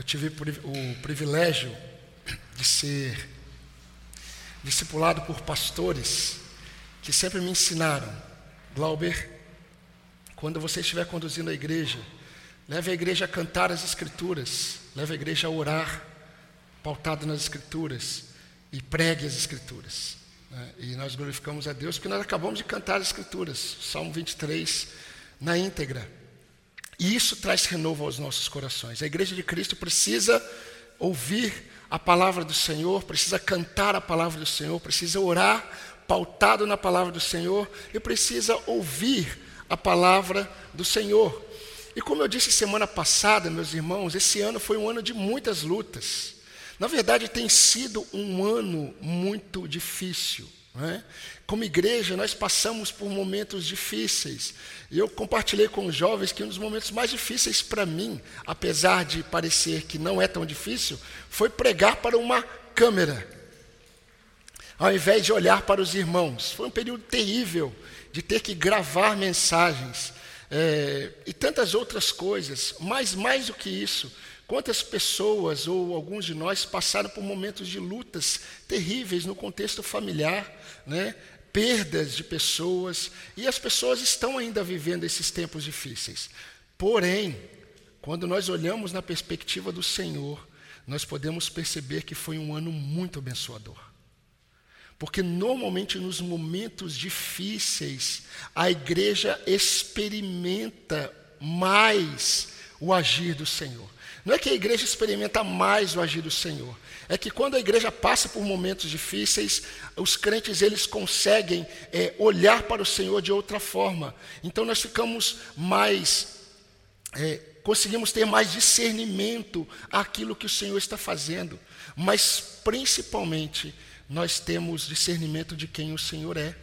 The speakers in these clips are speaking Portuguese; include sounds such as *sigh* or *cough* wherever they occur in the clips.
eu tive o privilégio de ser discipulado por pastores que sempre me ensinaram, Glauber, quando você estiver conduzindo a igreja, leve a igreja a cantar as escrituras, leve a igreja a orar, pautado nas escrituras, e pregue as escrituras. Né? E nós glorificamos a Deus porque nós acabamos de cantar as escrituras, Salmo 23, na íntegra. E isso traz renovo aos nossos corações. A igreja de Cristo precisa ouvir a palavra do Senhor, precisa cantar a palavra do Senhor, precisa orar pautado na palavra do Senhor e precisa ouvir a palavra do Senhor. E como eu disse semana passada, meus irmãos, esse ano foi um ano de muitas lutas. Na verdade, tem sido um ano muito difícil. É? Como igreja, nós passamos por momentos difíceis. Eu compartilhei com os jovens que um dos momentos mais difíceis para mim, apesar de parecer que não é tão difícil, foi pregar para uma câmera, ao invés de olhar para os irmãos. Foi um período terrível de ter que gravar mensagens é, e tantas outras coisas. Mas mais do que isso, Quantas pessoas ou alguns de nós passaram por momentos de lutas terríveis no contexto familiar, né? Perdas de pessoas, e as pessoas estão ainda vivendo esses tempos difíceis. Porém, quando nós olhamos na perspectiva do Senhor, nós podemos perceber que foi um ano muito abençoador. Porque normalmente nos momentos difíceis, a igreja experimenta mais o agir do Senhor. Não é que a igreja experimenta mais o agir do Senhor, é que quando a igreja passa por momentos difíceis, os crentes eles conseguem é, olhar para o Senhor de outra forma. Então nós ficamos mais, é, conseguimos ter mais discernimento àquilo que o Senhor está fazendo, mas principalmente nós temos discernimento de quem o Senhor é.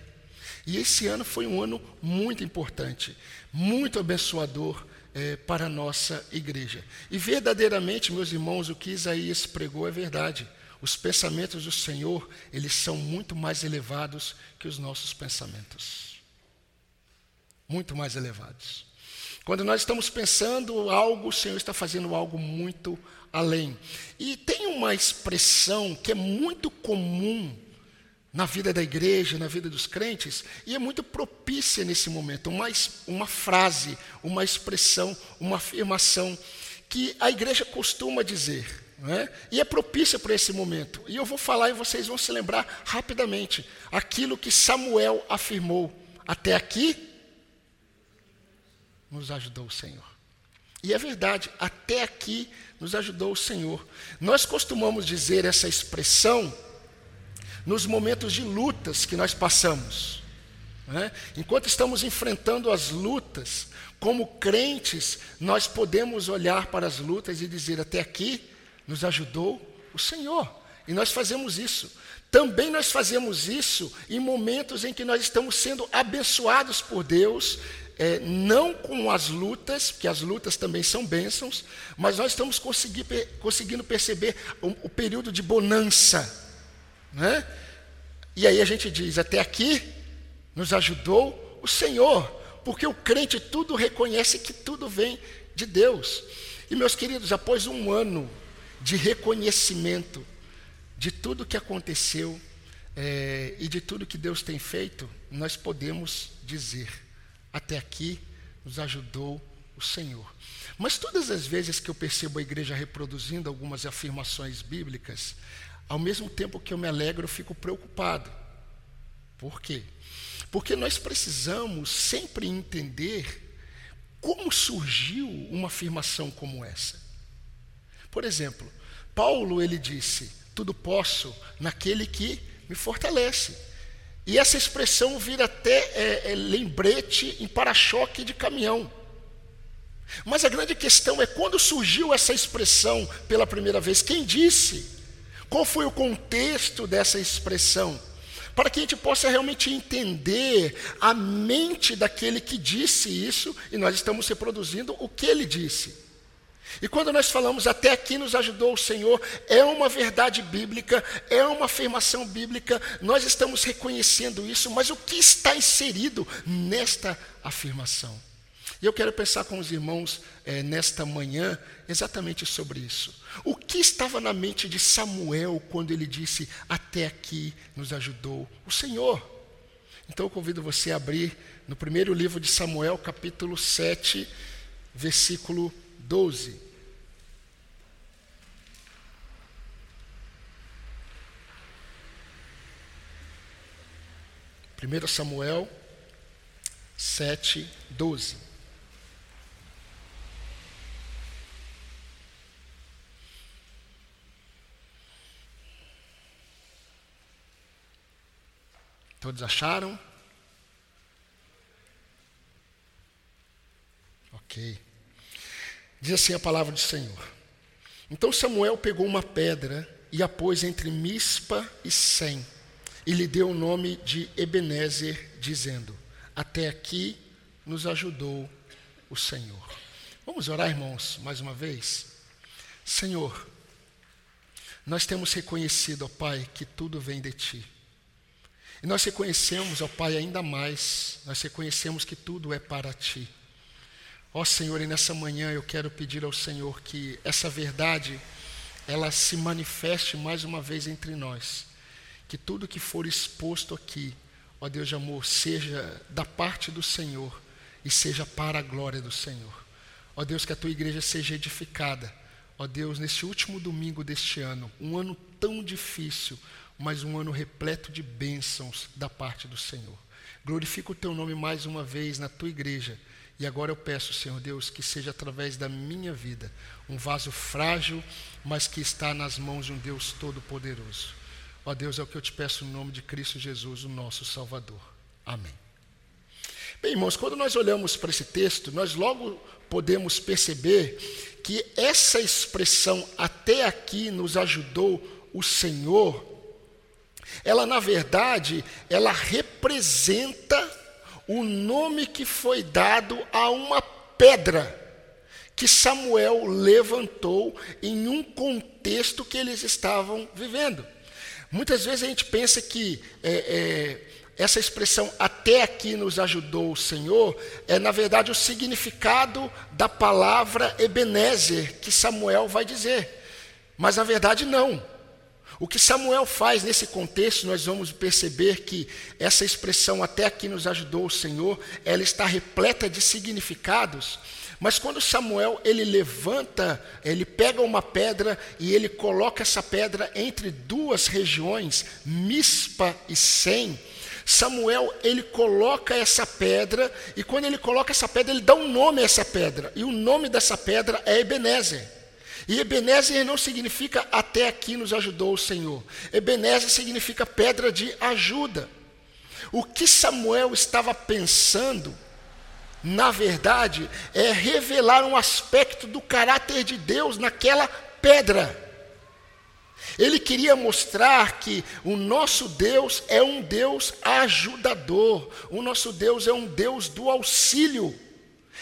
E esse ano foi um ano muito importante, muito abençoador é, para a nossa igreja. E verdadeiramente, meus irmãos, o que Isaías pregou é verdade. Os pensamentos do Senhor, eles são muito mais elevados que os nossos pensamentos. Muito mais elevados. Quando nós estamos pensando algo, o Senhor está fazendo algo muito além. E tem uma expressão que é muito comum na vida da igreja, na vida dos crentes, e é muito propícia nesse momento, uma, uma frase, uma expressão, uma afirmação que a igreja costuma dizer. É? E é propícia para esse momento. E eu vou falar e vocês vão se lembrar rapidamente aquilo que Samuel afirmou. Até aqui nos ajudou o Senhor. E é verdade, até aqui nos ajudou o Senhor. Nós costumamos dizer essa expressão nos momentos de lutas que nós passamos. Né? Enquanto estamos enfrentando as lutas, como crentes, nós podemos olhar para as lutas e dizer: até aqui nos ajudou o Senhor. E nós fazemos isso. Também nós fazemos isso em momentos em que nós estamos sendo abençoados por Deus, é, não com as lutas, que as lutas também são bênçãos, mas nós estamos conseguindo perceber o, o período de bonança né? E aí a gente diz: até aqui nos ajudou o Senhor, porque o crente tudo reconhece que tudo vem de Deus. E meus queridos, após um ano de reconhecimento de tudo que aconteceu é, e de tudo que Deus tem feito, nós podemos dizer: até aqui nos ajudou o Senhor. Mas todas as vezes que eu percebo a igreja reproduzindo algumas afirmações bíblicas, ao mesmo tempo que eu me alegro, eu fico preocupado. Por quê? Porque nós precisamos sempre entender como surgiu uma afirmação como essa. Por exemplo, Paulo ele disse: "Tudo posso naquele que me fortalece". E essa expressão vira até é, é, lembrete em para-choque de caminhão. Mas a grande questão é quando surgiu essa expressão pela primeira vez, quem disse? Qual foi o contexto dessa expressão? Para que a gente possa realmente entender a mente daquele que disse isso, e nós estamos reproduzindo o que ele disse. E quando nós falamos até aqui nos ajudou o Senhor, é uma verdade bíblica, é uma afirmação bíblica, nós estamos reconhecendo isso, mas o que está inserido nesta afirmação? E eu quero pensar com os irmãos é, nesta manhã exatamente sobre isso. O que estava na mente de Samuel quando ele disse: Até aqui nos ajudou o Senhor? Então eu convido você a abrir no primeiro livro de Samuel, capítulo 7, versículo 12. 1 Samuel 7, 12. Todos acharam? Ok. Diz assim a palavra do Senhor. Então Samuel pegou uma pedra e a pôs entre Mispa e Sem e lhe deu o nome de Ebenezer, dizendo: Até aqui nos ajudou o Senhor. Vamos orar, irmãos, mais uma vez? Senhor, nós temos reconhecido, ó Pai, que tudo vem de Ti. E nós reconhecemos, ó Pai, ainda mais, nós reconhecemos que tudo é para Ti. Ó Senhor, e nessa manhã eu quero pedir ao Senhor que essa verdade, ela se manifeste mais uma vez entre nós que tudo que for exposto aqui, ó Deus de amor, seja da parte do Senhor e seja para a glória do Senhor. Ó Deus, que a tua igreja seja edificada. Ó Deus, nesse último domingo deste ano, um ano tão difícil, mas um ano repleto de bênçãos da parte do Senhor. Glorifica o teu nome mais uma vez na tua igreja. E agora eu peço, Senhor Deus, que seja através da minha vida um vaso frágil, mas que está nas mãos de um Deus todo-poderoso. Ó Deus, é o que eu te peço no nome de Cristo Jesus, o nosso Salvador. Amém. Bem, irmãos, quando nós olhamos para esse texto, nós logo podemos perceber que essa expressão até aqui nos ajudou o Senhor, ela na verdade, ela representa o nome que foi dado a uma pedra que Samuel levantou em um contexto que eles estavam vivendo. Muitas vezes a gente pensa que é, é, essa expressão até aqui nos ajudou o Senhor é, na verdade, o significado da palavra Ebenezer que Samuel vai dizer. Mas na verdade, não. O que Samuel faz nesse contexto, nós vamos perceber que essa expressão até aqui nos ajudou o Senhor, ela está repleta de significados mas quando Samuel ele levanta, ele pega uma pedra e ele coloca essa pedra entre duas regiões, Mispa e Sem. Samuel ele coloca essa pedra e quando ele coloca essa pedra ele dá um nome a essa pedra e o nome dessa pedra é Ebenezer. E Ebenezer não significa até aqui nos ajudou o Senhor. Ebenezer significa pedra de ajuda. O que Samuel estava pensando na verdade, é revelar um aspecto do caráter de Deus naquela pedra. Ele queria mostrar que o nosso Deus é um Deus ajudador, o nosso Deus é um Deus do auxílio,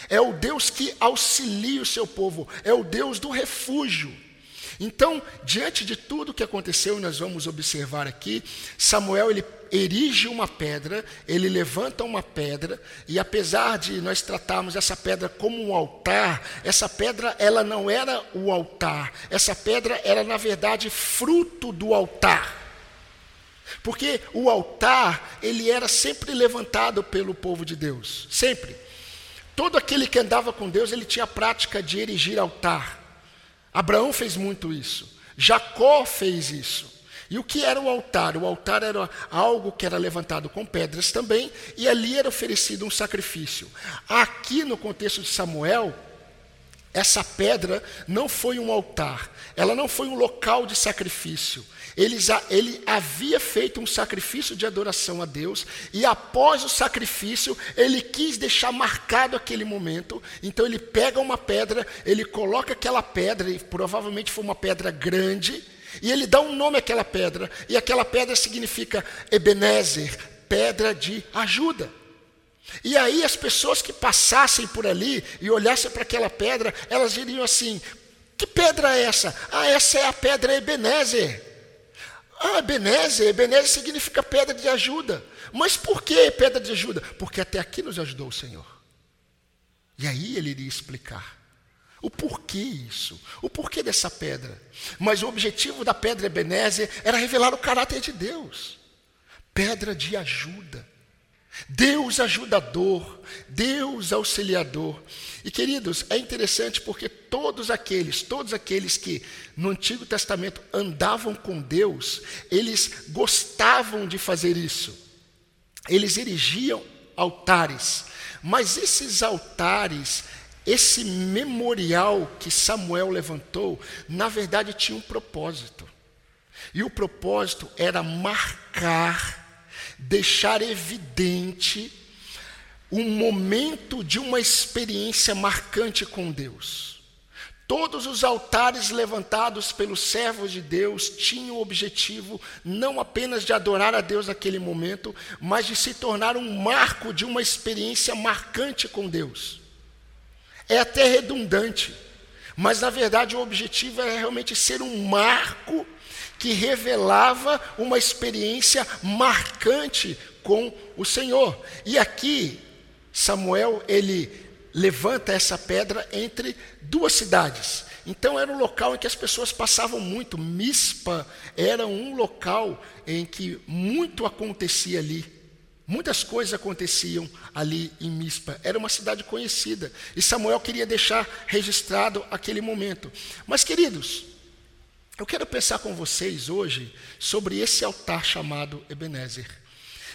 é o Deus que auxilia o seu povo, é o Deus do refúgio. Então, diante de tudo que aconteceu, nós vamos observar aqui, Samuel ele erige uma pedra, ele levanta uma pedra, e apesar de nós tratarmos essa pedra como um altar, essa pedra ela não era o altar, essa pedra era na verdade fruto do altar. Porque o altar, ele era sempre levantado pelo povo de Deus, sempre. Todo aquele que andava com Deus, ele tinha a prática de erigir altar. Abraão fez muito isso. Jacó fez isso. E o que era o altar? O altar era algo que era levantado com pedras também, e ali era oferecido um sacrifício. Aqui no contexto de Samuel, essa pedra não foi um altar, ela não foi um local de sacrifício. Ele, ele, havia feito um sacrifício de adoração a Deus, e após o sacrifício, ele quis deixar marcado aquele momento. Então, ele pega uma pedra, ele coloca aquela pedra, e provavelmente foi uma pedra grande, e ele dá um nome àquela pedra, e aquela pedra significa Ebenezer pedra de ajuda. E aí, as pessoas que passassem por ali e olhassem para aquela pedra, elas diriam assim: Que pedra é essa? Ah, essa é a pedra Ebenezer. Ah, Ebenezer, Ebenezer significa pedra de ajuda. Mas por que pedra de ajuda? Porque até aqui nos ajudou o Senhor. E aí ele iria explicar o porquê isso, o porquê dessa pedra. Mas o objetivo da pedra Ebenezer era revelar o caráter de Deus pedra de ajuda. Deus ajudador, Deus auxiliador. E queridos, é interessante porque todos aqueles, todos aqueles que no Antigo Testamento andavam com Deus, eles gostavam de fazer isso. Eles erigiam altares, mas esses altares, esse memorial que Samuel levantou, na verdade tinha um propósito. E o propósito era marcar, deixar evidente um momento de uma experiência marcante com Deus. Todos os altares levantados pelos servos de Deus tinham o objetivo não apenas de adorar a Deus naquele momento, mas de se tornar um marco de uma experiência marcante com Deus. É até redundante, mas na verdade o objetivo é realmente ser um marco que revelava uma experiência marcante com o Senhor. E aqui Samuel ele levanta essa pedra entre duas cidades. Então era um local em que as pessoas passavam muito. Mispa era um local em que muito acontecia ali. Muitas coisas aconteciam ali em Mispa. Era uma cidade conhecida. E Samuel queria deixar registrado aquele momento. Mas, queridos, eu quero pensar com vocês hoje sobre esse altar chamado Ebenezer.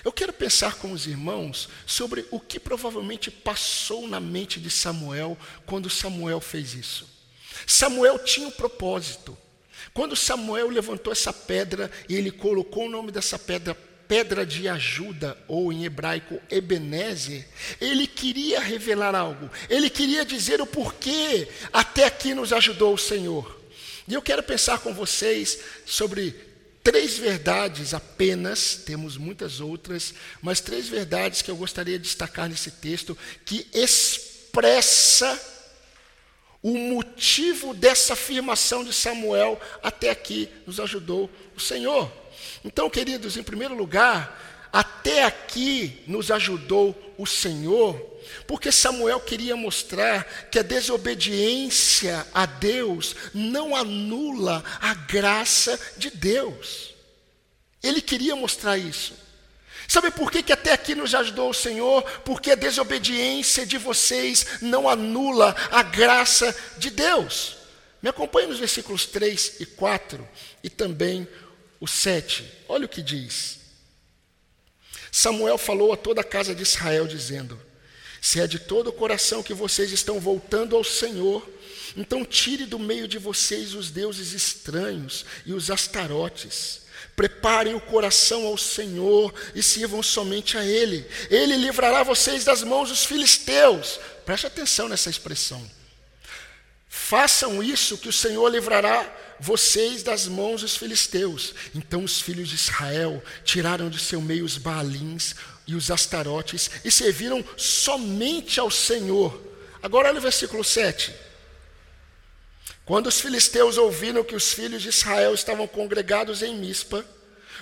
Eu quero pensar com os irmãos sobre o que provavelmente passou na mente de Samuel quando Samuel fez isso. Samuel tinha um propósito. Quando Samuel levantou essa pedra e ele colocou o nome dessa pedra pedra de ajuda, ou em hebraico Ebenezer, ele queria revelar algo, ele queria dizer o porquê até aqui nos ajudou o Senhor. E eu quero pensar com vocês sobre três verdades apenas, temos muitas outras, mas três verdades que eu gostaria de destacar nesse texto que expressa o motivo dessa afirmação de Samuel até aqui nos ajudou o Senhor. Então, queridos, em primeiro lugar, até aqui nos ajudou o Senhor porque Samuel queria mostrar que a desobediência a Deus não anula a graça de Deus. Ele queria mostrar isso. Sabe por que, que até aqui nos ajudou o Senhor? Porque a desobediência de vocês não anula a graça de Deus. Me acompanhe nos versículos 3 e 4 e também o 7. Olha o que diz. Samuel falou a toda a casa de Israel, dizendo: se é de todo o coração que vocês estão voltando ao Senhor, então tire do meio de vocês os deuses estranhos e os astarotes. Preparem o coração ao Senhor e sirvam somente a Ele. Ele livrará vocês das mãos dos filisteus. Preste atenção nessa expressão. Façam isso que o Senhor livrará vocês das mãos dos filisteus. Então os filhos de Israel tiraram de seu meio os baalins, e os astarotes e serviram somente ao Senhor. Agora olha o versículo 7. Quando os filisteus ouviram que os filhos de Israel estavam congregados em Mispa,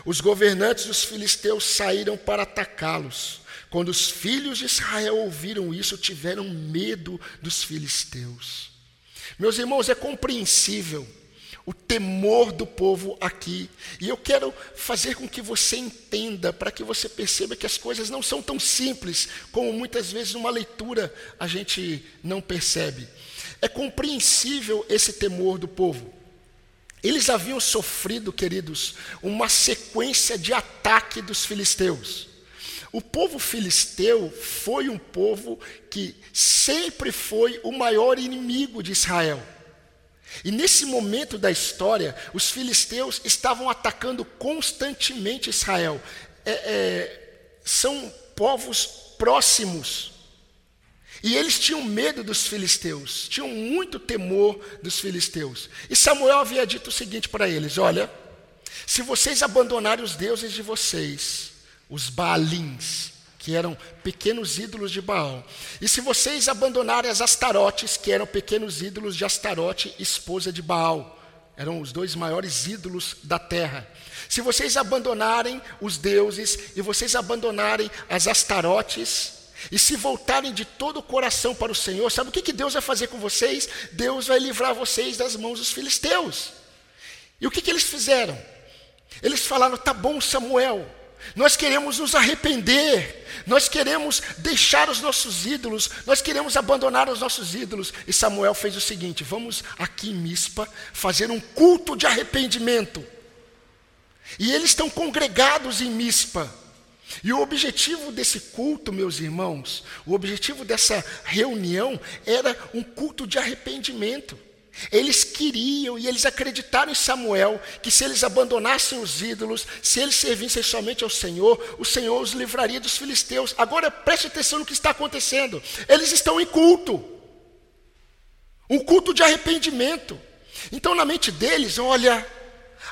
os governantes dos filisteus saíram para atacá-los. Quando os filhos de Israel ouviram isso, tiveram medo dos filisteus. Meus irmãos, é compreensível o temor do povo aqui. E eu quero fazer com que você entenda, para que você perceba que as coisas não são tão simples como muitas vezes numa leitura a gente não percebe. É compreensível esse temor do povo. Eles haviam sofrido, queridos, uma sequência de ataque dos filisteus. O povo filisteu foi um povo que sempre foi o maior inimigo de Israel. E nesse momento da história, os filisteus estavam atacando constantemente Israel. É, é, são povos próximos. E eles tinham medo dos filisteus, tinham muito temor dos filisteus. E Samuel havia dito o seguinte para eles: Olha, se vocês abandonarem os deuses de vocês, os Baalins, que eram pequenos ídolos de Baal. E se vocês abandonarem as Astarotes, que eram pequenos ídolos de Astarote, esposa de Baal, eram os dois maiores ídolos da terra. Se vocês abandonarem os deuses e vocês abandonarem as Astarotes, e se voltarem de todo o coração para o Senhor, sabe o que, que Deus vai fazer com vocês? Deus vai livrar vocês das mãos dos filisteus. E o que, que eles fizeram? Eles falaram: tá bom, Samuel, nós queremos nos arrepender, nós queremos deixar os nossos ídolos, nós queremos abandonar os nossos ídolos. E Samuel fez o seguinte: vamos aqui em Mispa fazer um culto de arrependimento. E eles estão congregados em Mispa. E o objetivo desse culto, meus irmãos, o objetivo dessa reunião era um culto de arrependimento. Eles queriam e eles acreditaram em Samuel que se eles abandonassem os ídolos, se eles servissem somente ao Senhor, o Senhor os livraria dos filisteus. Agora preste atenção no que está acontecendo. Eles estão em culto. Um culto de arrependimento. Então na mente deles, olha,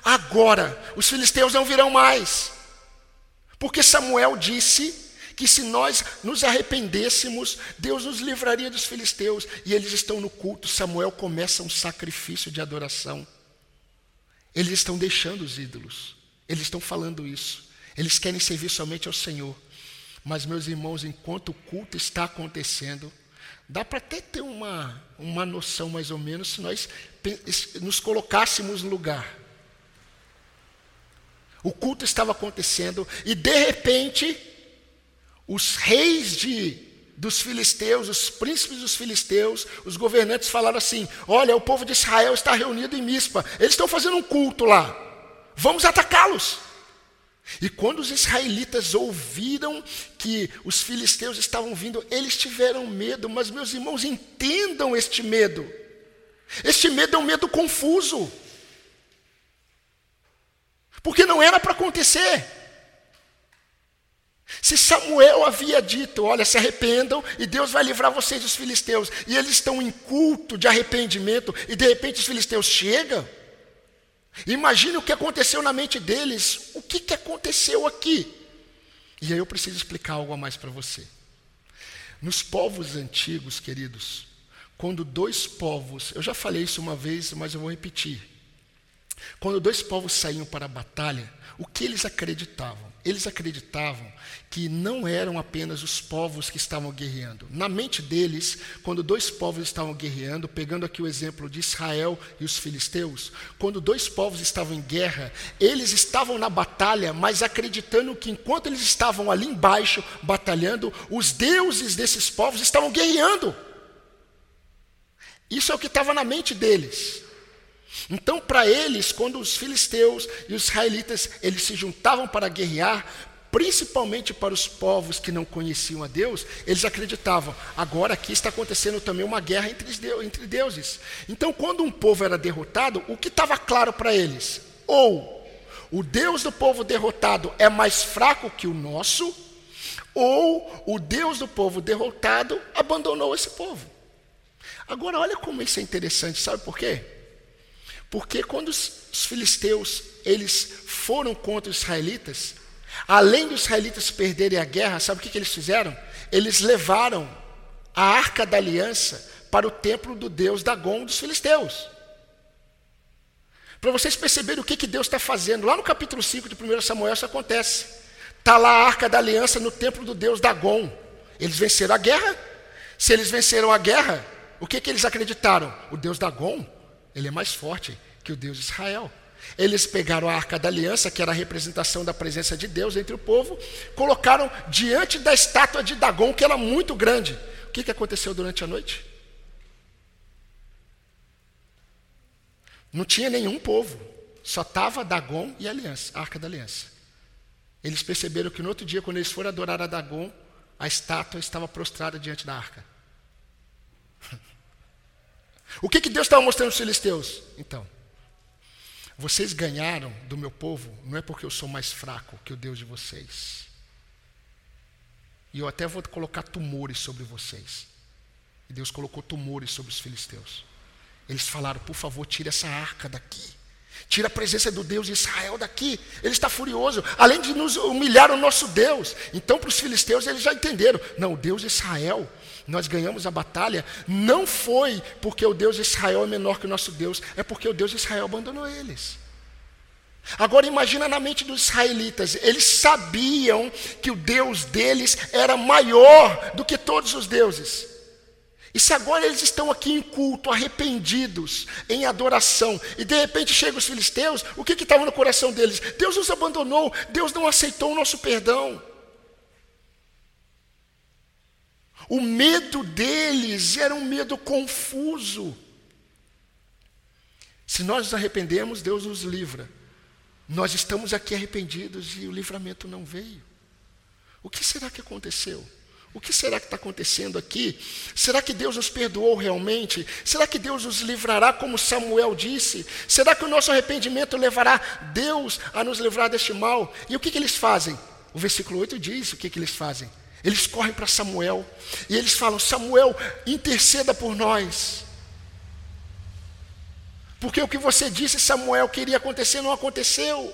agora os filisteus não virão mais. Porque Samuel disse que se nós nos arrependêssemos, Deus nos livraria dos filisteus. E eles estão no culto. Samuel começa um sacrifício de adoração. Eles estão deixando os ídolos. Eles estão falando isso. Eles querem servir somente ao Senhor. Mas, meus irmãos, enquanto o culto está acontecendo, dá para até ter uma, uma noção mais ou menos se nós nos colocássemos no lugar. O culto estava acontecendo e de repente os reis de dos filisteus, os príncipes dos filisteus, os governantes falaram assim: "Olha, o povo de Israel está reunido em Mispa. Eles estão fazendo um culto lá. Vamos atacá-los." E quando os israelitas ouviram que os filisteus estavam vindo, eles tiveram medo, mas meus irmãos, entendam este medo. Este medo é um medo confuso. Porque não era para acontecer. Se Samuel havia dito, olha, se arrependam e Deus vai livrar vocês dos filisteus, e eles estão em culto de arrependimento, e de repente os filisteus chegam, imagine o que aconteceu na mente deles, o que, que aconteceu aqui? E aí eu preciso explicar algo a mais para você. Nos povos antigos, queridos, quando dois povos, eu já falei isso uma vez, mas eu vou repetir. Quando dois povos saíam para a batalha, o que eles acreditavam? Eles acreditavam que não eram apenas os povos que estavam guerreando. Na mente deles, quando dois povos estavam guerreando, pegando aqui o exemplo de Israel e os filisteus, quando dois povos estavam em guerra, eles estavam na batalha, mas acreditando que enquanto eles estavam ali embaixo batalhando, os deuses desses povos estavam guerreando. Isso é o que estava na mente deles. Então, para eles, quando os filisteus e os israelitas eles se juntavam para guerrear, principalmente para os povos que não conheciam a Deus, eles acreditavam, agora aqui está acontecendo também uma guerra entre deuses. Então, quando um povo era derrotado, o que estava claro para eles? Ou o Deus do povo derrotado é mais fraco que o nosso, ou o Deus do povo derrotado abandonou esse povo. Agora, olha como isso é interessante, sabe por quê? Porque quando os filisteus eles foram contra os israelitas, além dos israelitas perderem a guerra, sabe o que, que eles fizeram? Eles levaram a arca da aliança para o templo do deus Dagon dos filisteus. Para vocês perceberem o que, que Deus está fazendo, lá no capítulo 5 de 1 Samuel isso acontece. Está lá a arca da aliança no templo do deus Dagon. Eles venceram a guerra. Se eles venceram a guerra, o que, que eles acreditaram? O deus Dagon ele é mais forte que o Deus de Israel. Eles pegaram a arca da aliança, que era a representação da presença de Deus entre o povo, colocaram diante da estátua de Dagon, que era muito grande. O que, que aconteceu durante a noite? Não tinha nenhum povo, só estava Dagon e a aliança, a arca da aliança. Eles perceberam que no outro dia, quando eles foram adorar a Dagon, a estátua estava prostrada diante da arca. O que, que Deus estava mostrando aos filisteus? Então, vocês ganharam do meu povo, não é porque eu sou mais fraco que o Deus de vocês. E eu até vou colocar tumores sobre vocês. E Deus colocou tumores sobre os filisteus. Eles falaram: por favor, tire essa arca daqui. Tira a presença do Deus de Israel daqui. Ele está furioso. Além de nos humilhar o nosso Deus. Então, para os filisteus, eles já entenderam: não, o Deus de Israel nós ganhamos a batalha, não foi porque o Deus de Israel é menor que o nosso Deus, é porque o Deus de Israel abandonou eles. Agora imagina na mente dos israelitas, eles sabiam que o Deus deles era maior do que todos os deuses. E se agora eles estão aqui em culto, arrependidos, em adoração, e de repente chegam os filisteus, o que estava no coração deles? Deus nos abandonou, Deus não aceitou o nosso perdão. O medo deles era um medo confuso. Se nós nos arrependemos, Deus nos livra. Nós estamos aqui arrependidos e o livramento não veio. O que será que aconteceu? O que será que está acontecendo aqui? Será que Deus nos perdoou realmente? Será que Deus nos livrará, como Samuel disse? Será que o nosso arrependimento levará Deus a nos livrar deste mal? E o que, que eles fazem? O versículo 8 diz o que, que eles fazem. Eles correm para Samuel e eles falam: Samuel, interceda por nós. Porque o que você disse, Samuel, queria acontecer, não aconteceu.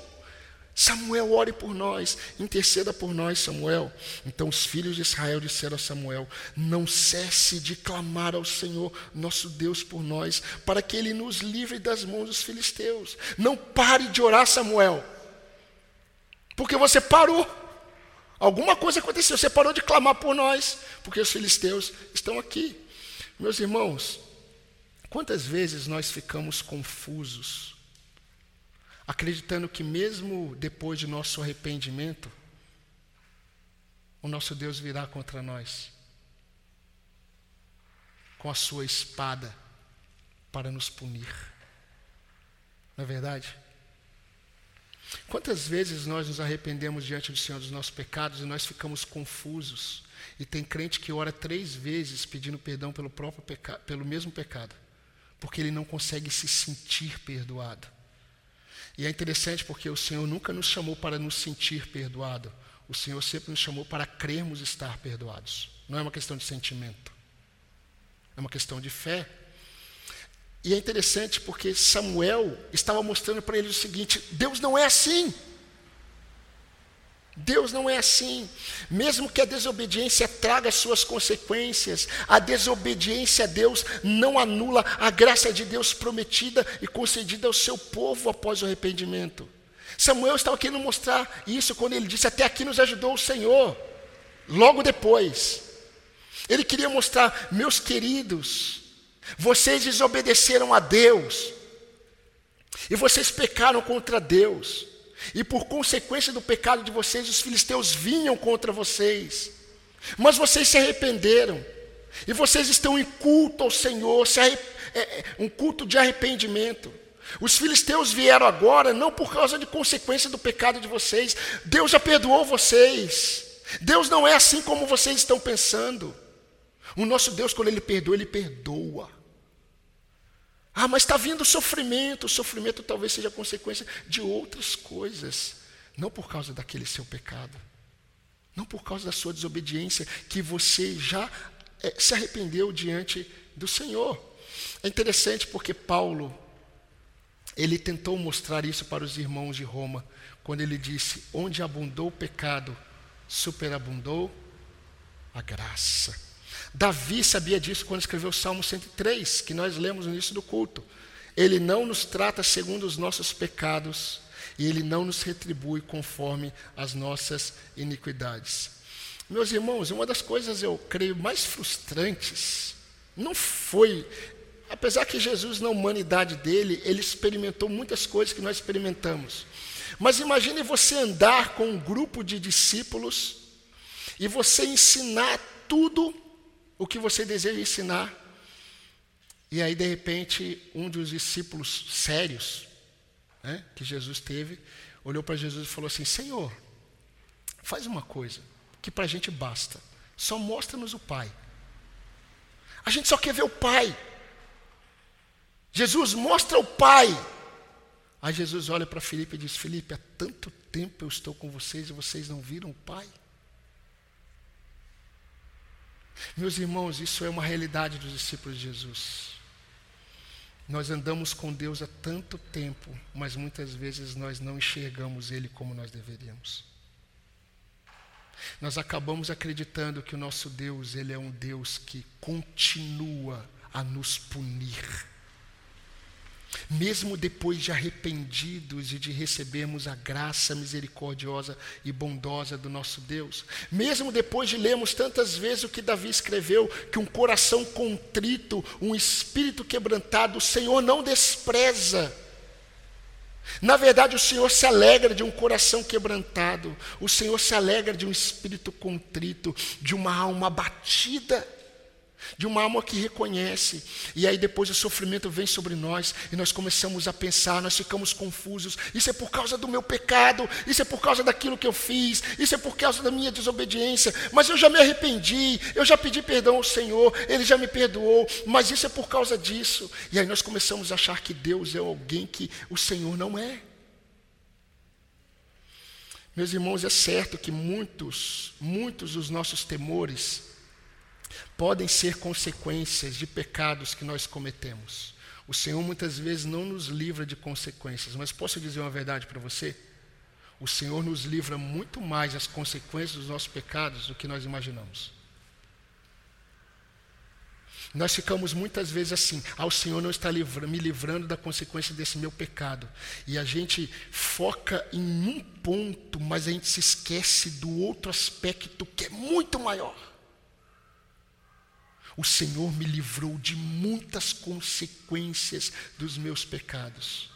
Samuel, ore por nós, interceda por nós, Samuel. Então os filhos de Israel disseram a Samuel: Não cesse de clamar ao Senhor, nosso Deus, por nós, para que ele nos livre das mãos dos filisteus. Não pare de orar, Samuel, porque você parou. Alguma coisa aconteceu, você parou de clamar por nós, porque os filisteus estão aqui. Meus irmãos, Quantas vezes nós ficamos confusos, acreditando que mesmo depois de nosso arrependimento, o nosso Deus virá contra nós com a sua espada para nos punir. Não é verdade? Quantas vezes nós nos arrependemos diante do Senhor dos nossos pecados e nós ficamos confusos? E tem crente que ora três vezes pedindo perdão pelo próprio pecado, pelo mesmo pecado porque ele não consegue se sentir perdoado. E é interessante porque o Senhor nunca nos chamou para nos sentir perdoado. O Senhor sempre nos chamou para crermos estar perdoados. Não é uma questão de sentimento. É uma questão de fé. E é interessante porque Samuel estava mostrando para eles o seguinte: Deus não é assim. Deus não é assim. Mesmo que a desobediência traga suas consequências, a desobediência a Deus não anula a graça de Deus prometida e concedida ao seu povo após o arrependimento. Samuel estava querendo mostrar isso quando ele disse: Até aqui nos ajudou o Senhor. Logo depois, ele queria mostrar, meus queridos, vocês desobedeceram a Deus, e vocês pecaram contra Deus. E por consequência do pecado de vocês, os filisteus vinham contra vocês. Mas vocês se arrependeram. E vocês estão em culto ao Senhor, é, é, um culto de arrependimento. Os filisteus vieram agora não por causa de consequência do pecado de vocês. Deus já perdoou vocês. Deus não é assim como vocês estão pensando. O nosso Deus, quando Ele perdoa, Ele perdoa. Ah, mas está vindo sofrimento. O sofrimento talvez seja consequência de outras coisas. Não por causa daquele seu pecado. Não por causa da sua desobediência, que você já é, se arrependeu diante do Senhor. É interessante porque Paulo, ele tentou mostrar isso para os irmãos de Roma, quando ele disse: Onde abundou o pecado, superabundou a graça. Davi sabia disso quando escreveu o Salmo 103, que nós lemos no início do culto. Ele não nos trata segundo os nossos pecados e ele não nos retribui conforme as nossas iniquidades. Meus irmãos, uma das coisas eu creio mais frustrantes não foi, apesar que Jesus na humanidade dele, ele experimentou muitas coisas que nós experimentamos. Mas imagine você andar com um grupo de discípulos e você ensinar tudo o que você deseja ensinar. E aí, de repente, um dos discípulos sérios né, que Jesus teve, olhou para Jesus e falou assim: Senhor, faz uma coisa que para a gente basta, só mostra-nos o Pai. A gente só quer ver o Pai. Jesus, mostra o Pai. Aí Jesus olha para Filipe e diz: Filipe, há tanto tempo eu estou com vocês e vocês não viram o Pai. Meus irmãos, isso é uma realidade dos discípulos de Jesus. Nós andamos com Deus há tanto tempo, mas muitas vezes nós não enxergamos Ele como nós deveríamos. Nós acabamos acreditando que o nosso Deus, Ele é um Deus que continua a nos punir. Mesmo depois de arrependidos e de recebermos a graça misericordiosa e bondosa do nosso Deus, mesmo depois de lermos tantas vezes o que Davi escreveu, que um coração contrito, um espírito quebrantado, o Senhor não despreza. Na verdade, o Senhor se alegra de um coração quebrantado, o Senhor se alegra de um espírito contrito, de uma alma abatida de uma alma que reconhece. E aí depois o sofrimento vem sobre nós e nós começamos a pensar, nós ficamos confusos. Isso é por causa do meu pecado, isso é por causa daquilo que eu fiz, isso é por causa da minha desobediência. Mas eu já me arrependi, eu já pedi perdão ao Senhor, Ele já me perdoou, mas isso é por causa disso. E aí nós começamos a achar que Deus é alguém que o Senhor não é. Meus irmãos, é certo que muitos, muitos dos nossos temores, podem ser consequências de pecados que nós cometemos. O Senhor muitas vezes não nos livra de consequências, mas posso dizer uma verdade para você? O Senhor nos livra muito mais das consequências dos nossos pecados do que nós imaginamos. Nós ficamos muitas vezes assim, ah, o Senhor não está livra, me livrando da consequência desse meu pecado. E a gente foca em um ponto, mas a gente se esquece do outro aspecto que é muito maior. O Senhor me livrou de muitas consequências dos meus pecados.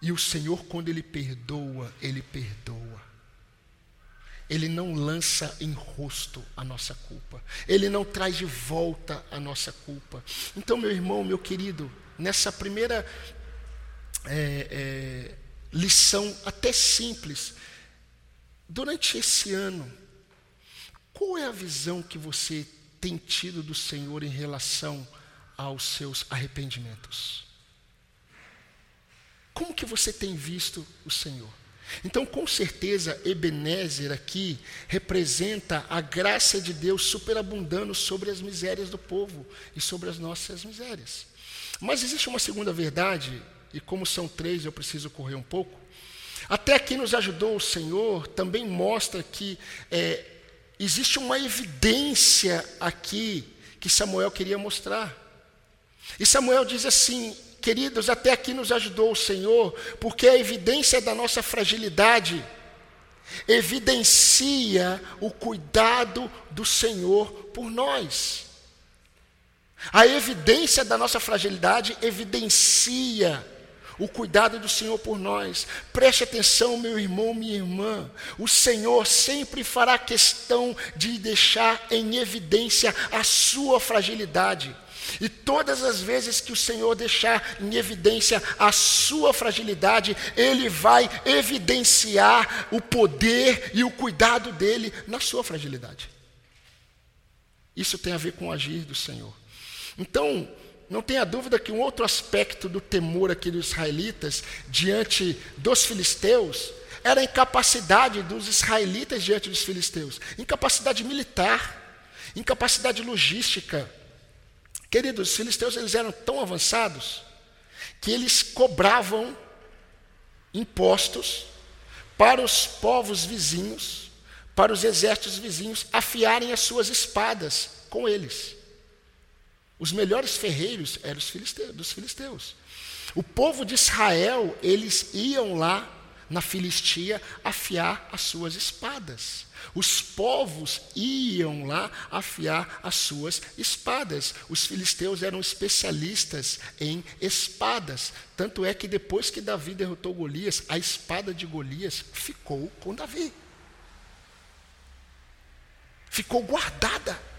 E o Senhor, quando Ele perdoa, Ele perdoa. Ele não lança em rosto a nossa culpa. Ele não traz de volta a nossa culpa. Então, meu irmão, meu querido, nessa primeira é, é, lição, até simples, durante esse ano, qual é a visão que você tem tido do Senhor em relação aos seus arrependimentos? Como que você tem visto o Senhor? Então, com certeza, Ebenezer aqui representa a graça de Deus superabundando sobre as misérias do povo e sobre as nossas misérias. Mas existe uma segunda verdade, e como são três, eu preciso correr um pouco. Até aqui nos ajudou o Senhor, também mostra que é, existe uma evidência aqui que Samuel queria mostrar. E Samuel diz assim: queridos, até aqui nos ajudou o Senhor, porque a evidência da nossa fragilidade evidencia o cuidado do Senhor por nós. A evidência da nossa fragilidade evidencia o cuidado do Senhor por nós. Preste atenção, meu irmão, minha irmã. O Senhor sempre fará questão de deixar em evidência a sua fragilidade. E todas as vezes que o Senhor deixar em evidência a sua fragilidade, Ele vai evidenciar o poder e o cuidado dele na sua fragilidade. Isso tem a ver com o agir do Senhor. Então, não tenha dúvida que um outro aspecto do temor aqui dos israelitas diante dos filisteus era a incapacidade dos israelitas diante dos filisteus incapacidade militar, incapacidade logística. Queridos, os filisteus eles eram tão avançados que eles cobravam impostos para os povos vizinhos, para os exércitos vizinhos afiarem as suas espadas com eles. Os melhores ferreiros eram os filisteus, dos filisteus. O povo de Israel, eles iam lá na Filistia afiar as suas espadas. Os povos iam lá afiar as suas espadas. Os filisteus eram especialistas em espadas. Tanto é que depois que Davi derrotou Golias, a espada de Golias ficou com Davi. Ficou guardada.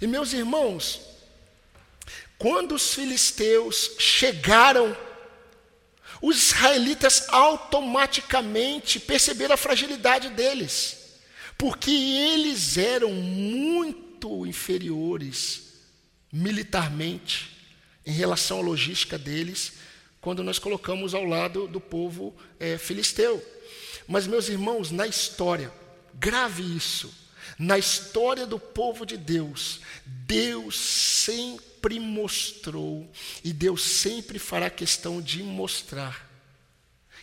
E meus irmãos, quando os filisteus chegaram, os israelitas automaticamente perceberam a fragilidade deles, porque eles eram muito inferiores militarmente em relação à logística deles, quando nós colocamos ao lado do povo é, filisteu. Mas, meus irmãos, na história, grave isso na história do povo de Deus, Deus sempre mostrou e Deus sempre fará questão de mostrar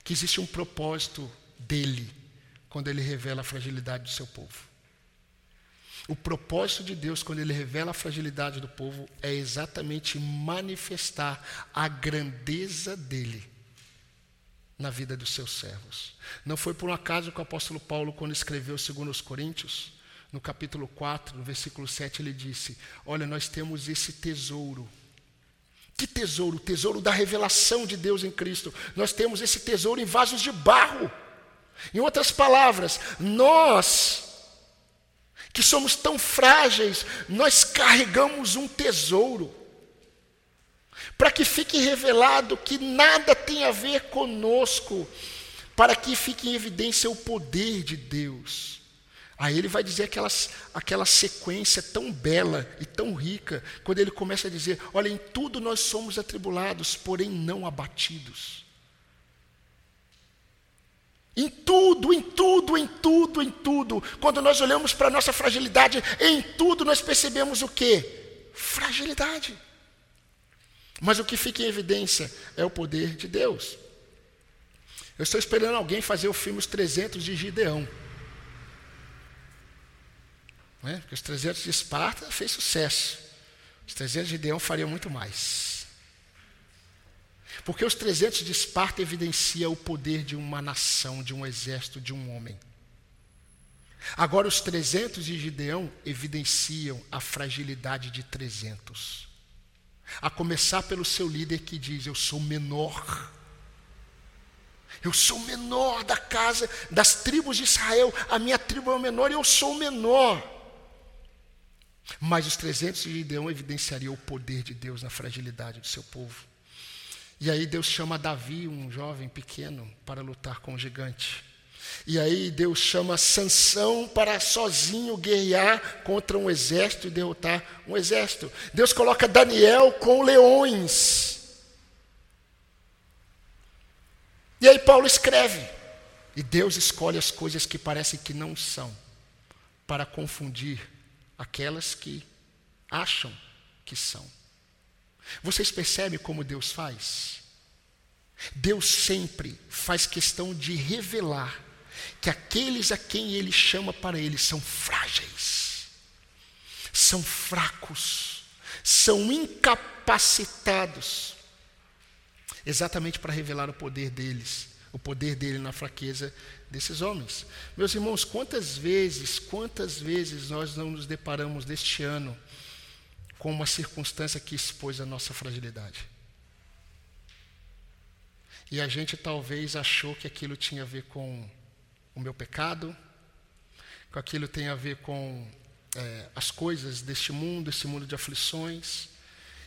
que existe um propósito dele quando ele revela a fragilidade do seu povo. O propósito de Deus, quando Ele revela a fragilidade do povo, é exatamente manifestar a grandeza dele na vida dos seus servos. Não foi por um acaso que o apóstolo Paulo, quando escreveu segundo os Coríntios, no capítulo 4, no versículo 7, ele disse: Olha, nós temos esse tesouro. Que tesouro? Tesouro da revelação de Deus em Cristo. Nós temos esse tesouro em vasos de barro. Em outras palavras, nós que somos tão frágeis, nós carregamos um tesouro. Para que fique revelado que nada tem a ver conosco, para que fique em evidência o poder de Deus. Aí ele vai dizer aquelas, aquela sequência tão bela e tão rica, quando ele começa a dizer: Olha, em tudo nós somos atribulados, porém não abatidos. Em tudo, em tudo, em tudo, em tudo. Quando nós olhamos para a nossa fragilidade, em tudo nós percebemos o que? Fragilidade. Mas o que fica em evidência é o poder de Deus. Eu estou esperando alguém fazer o filme Os 300 de Gideão. Né? Porque os 300 de Esparta fez sucesso. Os 300 de Gideão fariam muito mais. Porque os 300 de Esparta evidencia o poder de uma nação, de um exército, de um homem. Agora, os 300 de Gideão evidenciam a fragilidade de 300. A começar pelo seu líder que diz: Eu sou menor. Eu sou menor da casa, das tribos de Israel. A minha tribo é o menor e eu sou o menor. Mas os 300 de Gideão evidenciariam o poder de Deus na fragilidade do seu povo. E aí Deus chama Davi, um jovem pequeno, para lutar com o gigante. E aí Deus chama Sansão para sozinho guerrear contra um exército e derrotar um exército. Deus coloca Daniel com leões. E aí Paulo escreve. E Deus escolhe as coisas que parecem que não são, para confundir aquelas que acham que são. Vocês percebem como Deus faz? Deus sempre faz questão de revelar que aqueles a quem Ele chama para Ele são frágeis, são fracos, são incapacitados, exatamente para revelar o poder deles, o poder dele na fraqueza desses homens. Meus irmãos, quantas vezes, quantas vezes nós não nos deparamos deste ano com uma circunstância que expôs a nossa fragilidade? E a gente talvez achou que aquilo tinha a ver com o meu pecado, que aquilo tem a ver com é, as coisas deste mundo, esse mundo de aflições.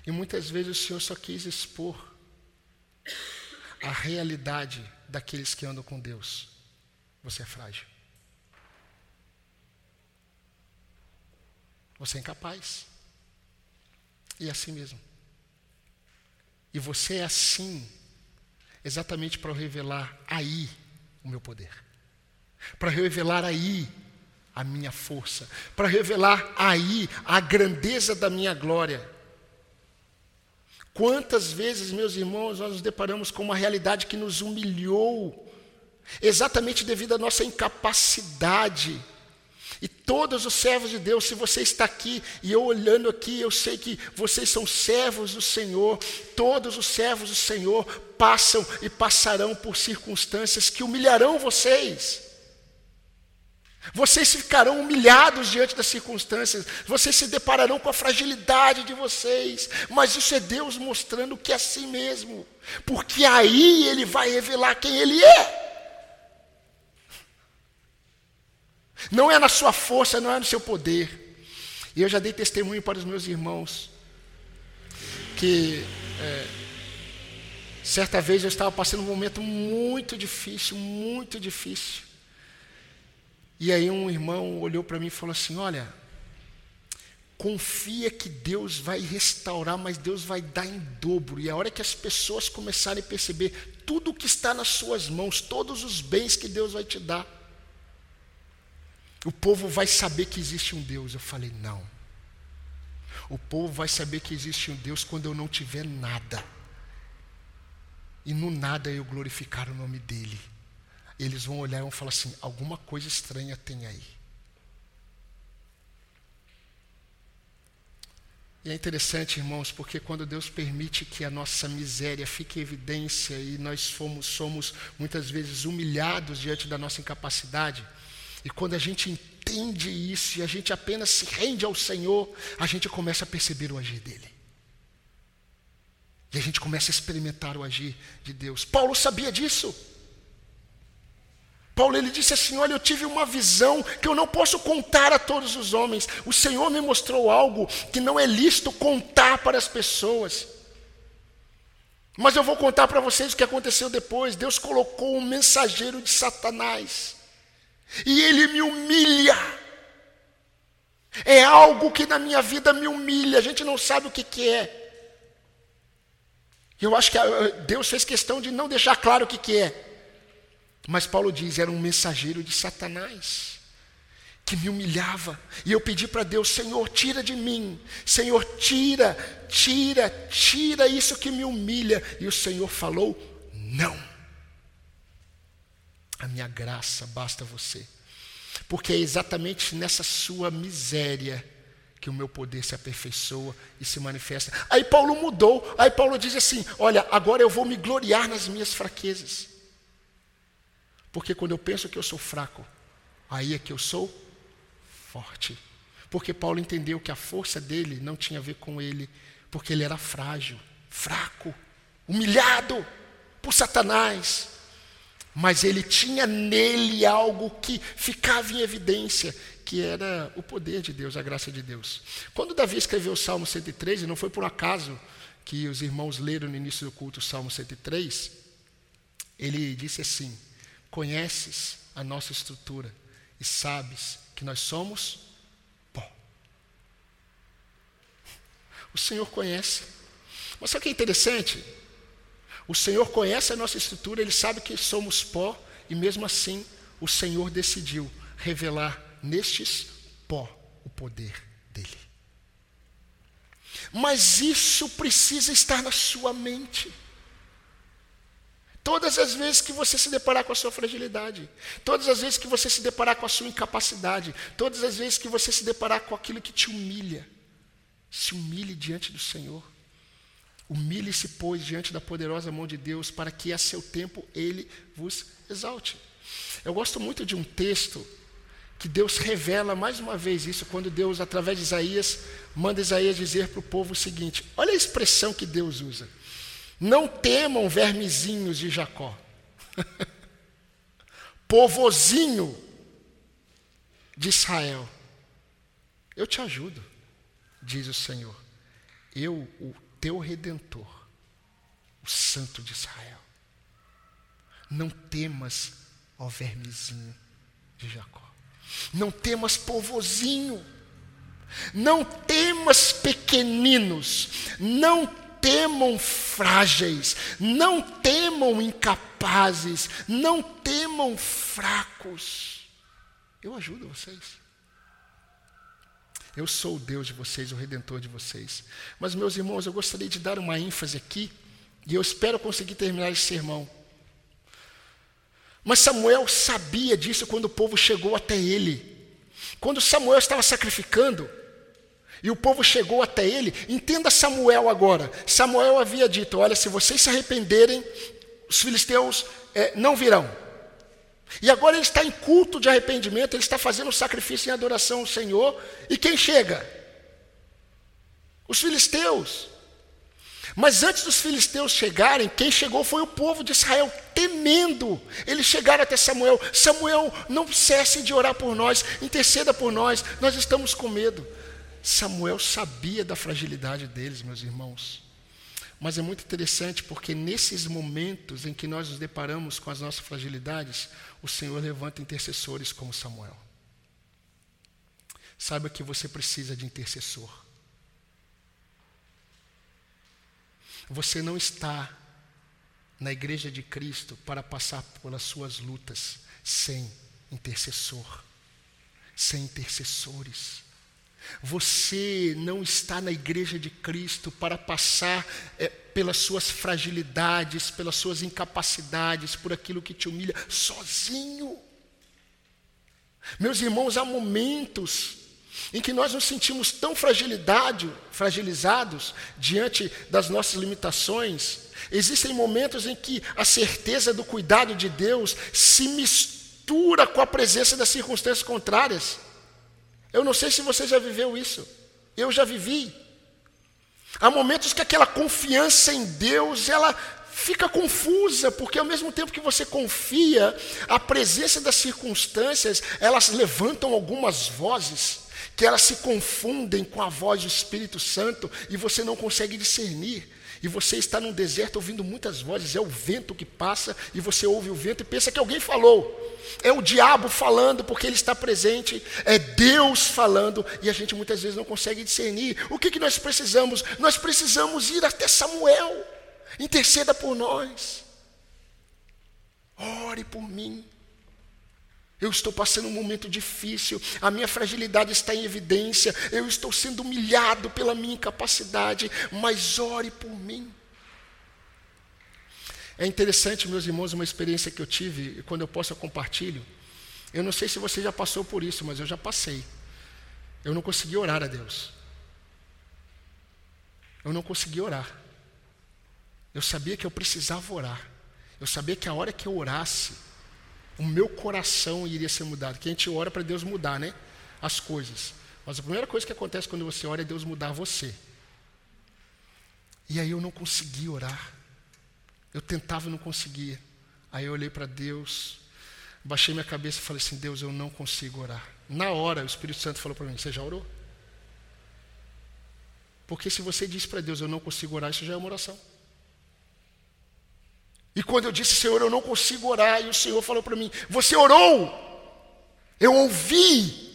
E muitas vezes o Senhor só quis expor a realidade daqueles que andam com Deus você é frágil. Você é incapaz. E é assim mesmo. E você é assim, exatamente para revelar aí o meu poder. Para revelar aí a minha força. Para revelar aí a grandeza da minha glória. Quantas vezes, meus irmãos, nós nos deparamos com uma realidade que nos humilhou exatamente devido à nossa incapacidade. E todos os servos de Deus, se você está aqui e eu olhando aqui, eu sei que vocês são servos do Senhor. Todos os servos do Senhor passam e passarão por circunstâncias que humilharão vocês. Vocês ficarão humilhados diante das circunstâncias, vocês se depararão com a fragilidade de vocês, mas isso é Deus mostrando que é assim mesmo, porque aí Ele vai revelar quem Ele é. Não é na sua força, não é no seu poder. E eu já dei testemunho para os meus irmãos que é, certa vez eu estava passando um momento muito difícil, muito difícil. E aí um irmão olhou para mim e falou assim: Olha, confia que Deus vai restaurar, mas Deus vai dar em dobro. E a hora que as pessoas começarem a perceber tudo o que está nas suas mãos, todos os bens que Deus vai te dar, o povo vai saber que existe um Deus. Eu falei, não. O povo vai saber que existe um Deus quando eu não tiver nada. E no nada eu glorificar o nome dele. Eles vão olhar e vão falar assim: alguma coisa estranha tem aí. E é interessante, irmãos, porque quando Deus permite que a nossa miséria fique em evidência e nós fomos, somos muitas vezes humilhados diante da nossa incapacidade, e quando a gente entende isso e a gente apenas se rende ao Senhor, a gente começa a perceber o agir dele. E a gente começa a experimentar o agir de Deus. Paulo sabia disso. Paulo ele disse assim: Olha, eu tive uma visão que eu não posso contar a todos os homens. O Senhor me mostrou algo que não é lícito contar para as pessoas. Mas eu vou contar para vocês o que aconteceu depois. Deus colocou um mensageiro de Satanás. E ele me humilha. É algo que na minha vida me humilha. A gente não sabe o que, que é. Eu acho que Deus fez questão de não deixar claro o que, que é. Mas Paulo diz: era um mensageiro de Satanás, que me humilhava. E eu pedi para Deus: Senhor, tira de mim. Senhor, tira, tira, tira isso que me humilha. E o Senhor falou: Não. A minha graça basta você. Porque é exatamente nessa sua miséria que o meu poder se aperfeiçoa e se manifesta. Aí Paulo mudou. Aí Paulo diz assim: Olha, agora eu vou me gloriar nas minhas fraquezas. Porque quando eu penso que eu sou fraco, aí é que eu sou forte. Porque Paulo entendeu que a força dele não tinha a ver com ele, porque ele era frágil, fraco, humilhado por Satanás. Mas ele tinha nele algo que ficava em evidência, que era o poder de Deus, a graça de Deus. Quando Davi escreveu o Salmo 103, e não foi por acaso que os irmãos leram no início do culto o Salmo 103, ele disse assim: Conheces a nossa estrutura e sabes que nós somos pó. O Senhor conhece. Mas sabe o que é interessante? O Senhor conhece a nossa estrutura, Ele sabe que somos pó, e mesmo assim o Senhor decidiu revelar nestes pó o poder dele. Mas isso precisa estar na sua mente. Todas as vezes que você se deparar com a sua fragilidade, todas as vezes que você se deparar com a sua incapacidade, todas as vezes que você se deparar com aquilo que te humilha, se humilhe diante do Senhor. Humilhe-se, pois, diante da poderosa mão de Deus, para que a seu tempo Ele vos exalte. Eu gosto muito de um texto que Deus revela mais uma vez isso, quando Deus, através de Isaías, manda Isaías dizer para o povo o seguinte: olha a expressão que Deus usa. Não temam vermezinhos de Jacó. *laughs* Povozinho de Israel. Eu te ajudo, diz o Senhor. Eu, o teu redentor, o Santo de Israel. Não temas, ó vermezinho de Jacó. Não temas, povozinho. Não temas, pequeninos. Não temam frágeis, não temam incapazes, não temam fracos. Eu ajudo vocês. Eu sou o Deus de vocês, o redentor de vocês. Mas, meus irmãos, eu gostaria de dar uma ênfase aqui, e eu espero conseguir terminar esse sermão. Mas Samuel sabia disso quando o povo chegou até ele. Quando Samuel estava sacrificando, e o povo chegou até ele. Entenda Samuel agora. Samuel havia dito: Olha, se vocês se arrependerem, os filisteus é, não virão. E agora ele está em culto de arrependimento, ele está fazendo sacrifício em adoração ao Senhor. E quem chega? Os filisteus. Mas antes dos filisteus chegarem, quem chegou foi o povo de Israel, temendo. Eles chegaram até Samuel: Samuel, não cesse de orar por nós, interceda por nós, nós estamos com medo. Samuel sabia da fragilidade deles, meus irmãos. Mas é muito interessante porque nesses momentos em que nós nos deparamos com as nossas fragilidades, o Senhor levanta intercessores como Samuel. Saiba que você precisa de intercessor. Você não está na igreja de Cristo para passar pelas suas lutas sem intercessor, sem intercessores. Você não está na igreja de Cristo para passar é, pelas suas fragilidades, pelas suas incapacidades, por aquilo que te humilha, sozinho. Meus irmãos, há momentos em que nós nos sentimos tão fragilizados diante das nossas limitações, existem momentos em que a certeza do cuidado de Deus se mistura com a presença das circunstâncias contrárias. Eu não sei se você já viveu isso, eu já vivi. Há momentos que aquela confiança em Deus, ela fica confusa, porque ao mesmo tempo que você confia, a presença das circunstâncias, elas levantam algumas vozes que elas se confundem com a voz do Espírito Santo e você não consegue discernir. E você está num deserto ouvindo muitas vozes, é o vento que passa e você ouve o vento e pensa que alguém falou. É o diabo falando porque ele está presente, é Deus falando e a gente muitas vezes não consegue discernir. O que, que nós precisamos? Nós precisamos ir até Samuel, interceda por nós, ore por mim. Eu estou passando um momento difícil, a minha fragilidade está em evidência, eu estou sendo humilhado pela minha incapacidade, mas ore por mim. É interessante, meus irmãos, uma experiência que eu tive, e quando eu posso eu compartilho. Eu não sei se você já passou por isso, mas eu já passei. Eu não consegui orar a Deus. Eu não consegui orar. Eu sabia que eu precisava orar. Eu sabia que a hora que eu orasse, o meu coração iria ser mudado. Que a gente ora para Deus mudar, né? As coisas. Mas a primeira coisa que acontece quando você ora é Deus mudar você. E aí eu não consegui orar. Eu tentava e não conseguia. Aí eu olhei para Deus, baixei minha cabeça e falei assim: Deus, eu não consigo orar. Na hora, o Espírito Santo falou para mim: Você já orou? Porque se você diz para Deus, eu não consigo orar, isso já é uma oração. E quando eu disse, Senhor, eu não consigo orar, e o Senhor falou para mim: Você orou? Eu ouvi.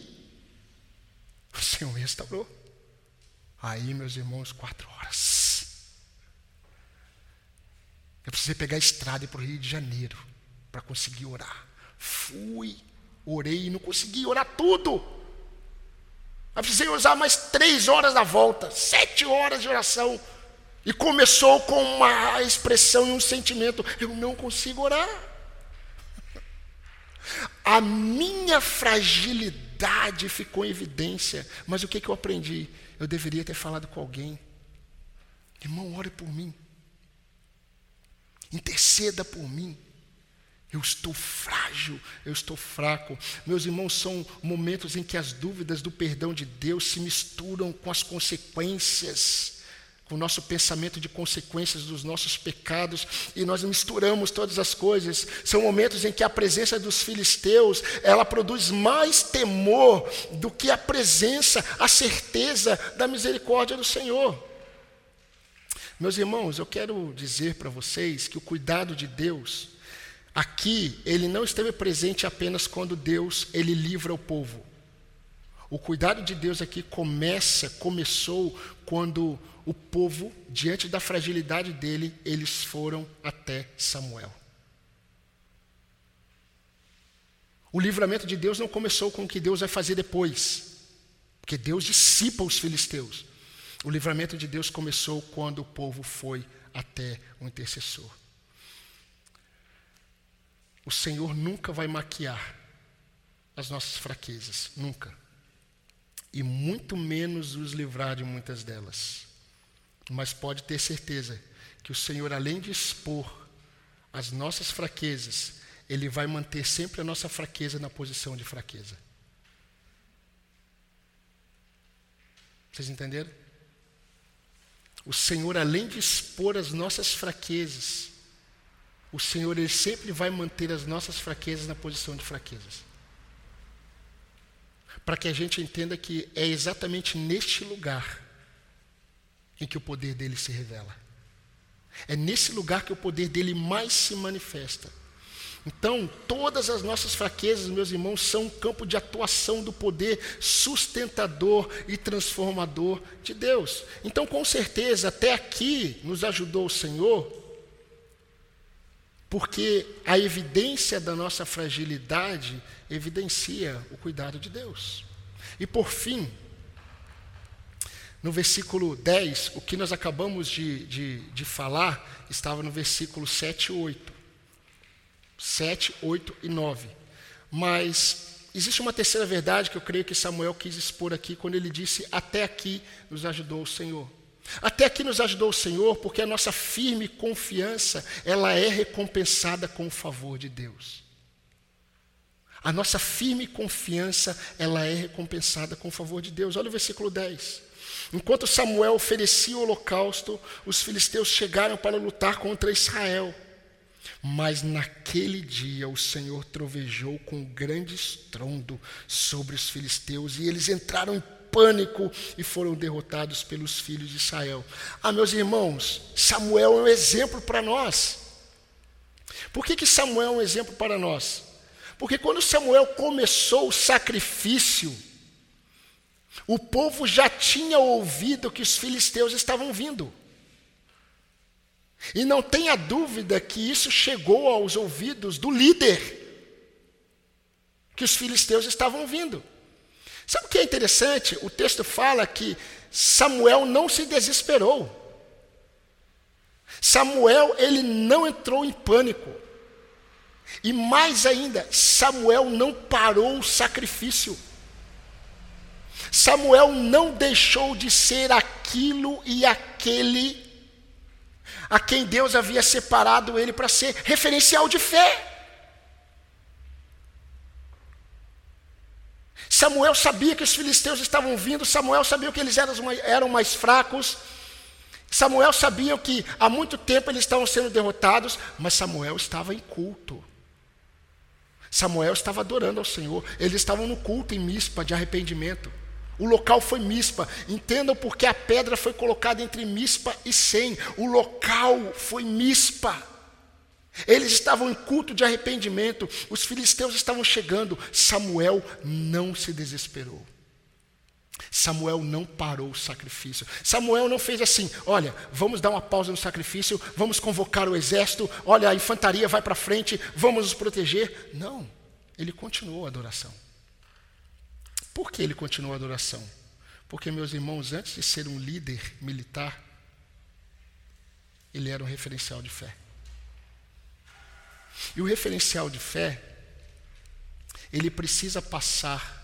O Senhor restaurou. Aí, meus irmãos, quatro horas. Eu precisei pegar a estrada para o Rio de Janeiro para conseguir orar. Fui, orei e não consegui orar tudo. Eu precisei usar mais três horas da volta, sete horas de oração. E começou com uma expressão e um sentimento: eu não consigo orar. A minha fragilidade ficou em evidência, mas o que, que eu aprendi? Eu deveria ter falado com alguém. Irmão, ore por mim. Interceda por mim. Eu estou frágil, eu estou fraco. Meus irmãos, são momentos em que as dúvidas do perdão de Deus se misturam com as consequências o nosso pensamento de consequências dos nossos pecados e nós misturamos todas as coisas. São momentos em que a presença dos filisteus, ela produz mais temor do que a presença, a certeza da misericórdia do Senhor. Meus irmãos, eu quero dizer para vocês que o cuidado de Deus aqui, ele não esteve presente apenas quando Deus ele livra o povo. O cuidado de Deus aqui começa, começou quando o povo, diante da fragilidade dele, eles foram até Samuel. O livramento de Deus não começou com o que Deus vai fazer depois, porque Deus dissipa os filisteus. O livramento de Deus começou quando o povo foi até o intercessor. O Senhor nunca vai maquiar as nossas fraquezas, nunca. E muito menos nos livrar de muitas delas. Mas pode ter certeza que o Senhor, além de expor as nossas fraquezas, Ele vai manter sempre a nossa fraqueza na posição de fraqueza. Vocês entenderam? O Senhor, além de expor as nossas fraquezas, o Senhor ele sempre vai manter as nossas fraquezas na posição de fraquezas. Para que a gente entenda que é exatamente neste lugar em que o poder dele se revela. É nesse lugar que o poder dele mais se manifesta. Então, todas as nossas fraquezas, meus irmãos, são um campo de atuação do poder sustentador e transformador de Deus. Então, com certeza, até aqui nos ajudou o Senhor, porque a evidência da nossa fragilidade evidencia o cuidado de Deus. E por fim, no versículo 10, o que nós acabamos de, de, de falar estava no versículo 7 e 8. 7, 8 e 9. Mas existe uma terceira verdade que eu creio que Samuel quis expor aqui quando ele disse: Até aqui nos ajudou o Senhor. Até aqui nos ajudou o Senhor, porque a nossa firme confiança, ela é recompensada com o favor de Deus. A nossa firme confiança, ela é recompensada com o favor de Deus. Olha o versículo 10. Enquanto Samuel oferecia o holocausto, os filisteus chegaram para lutar contra Israel. Mas naquele dia o Senhor trovejou com grande estrondo sobre os filisteus e eles entraram em pânico e foram derrotados pelos filhos de Israel. Ah, meus irmãos, Samuel é um exemplo para nós. Por que, que Samuel é um exemplo para nós? Porque quando Samuel começou o sacrifício, o povo já tinha ouvido que os filisteus estavam vindo. E não tenha dúvida que isso chegou aos ouvidos do líder, que os filisteus estavam vindo. Sabe o que é interessante? O texto fala que Samuel não se desesperou. Samuel, ele não entrou em pânico. E mais ainda, Samuel não parou o sacrifício. Samuel não deixou de ser aquilo e aquele a quem Deus havia separado ele para ser referencial de fé. Samuel sabia que os filisteus estavam vindo, Samuel sabia que eles eram mais fracos, Samuel sabia que há muito tempo eles estavam sendo derrotados, mas Samuel estava em culto. Samuel estava adorando ao Senhor, eles estavam no culto em Mispa de arrependimento. O local foi Mispa. Entendam porque a pedra foi colocada entre Mispa e Sem. O local foi Mispa. Eles estavam em culto de arrependimento. Os filisteus estavam chegando. Samuel não se desesperou. Samuel não parou o sacrifício. Samuel não fez assim: olha, vamos dar uma pausa no sacrifício, vamos convocar o exército, olha, a infantaria vai para frente, vamos nos proteger. Não, ele continuou a adoração. Por que ele continuou a adoração? Porque, meus irmãos, antes de ser um líder militar, ele era um referencial de fé. E o referencial de fé, ele precisa passar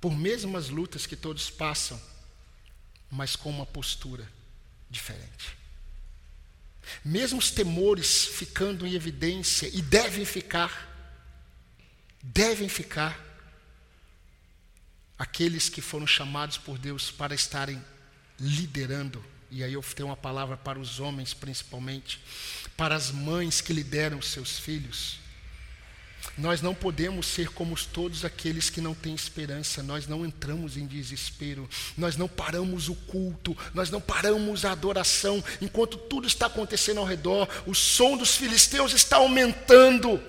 por mesmas lutas que todos passam, mas com uma postura diferente. Mesmo os temores ficando em evidência, e devem ficar, devem ficar, aqueles que foram chamados por Deus para estarem liderando, e aí eu tenho uma palavra para os homens principalmente, para as mães que lideram seus filhos. Nós não podemos ser como todos aqueles que não têm esperança, nós não entramos em desespero, nós não paramos o culto, nós não paramos a adoração, enquanto tudo está acontecendo ao redor, o som dos filisteus está aumentando.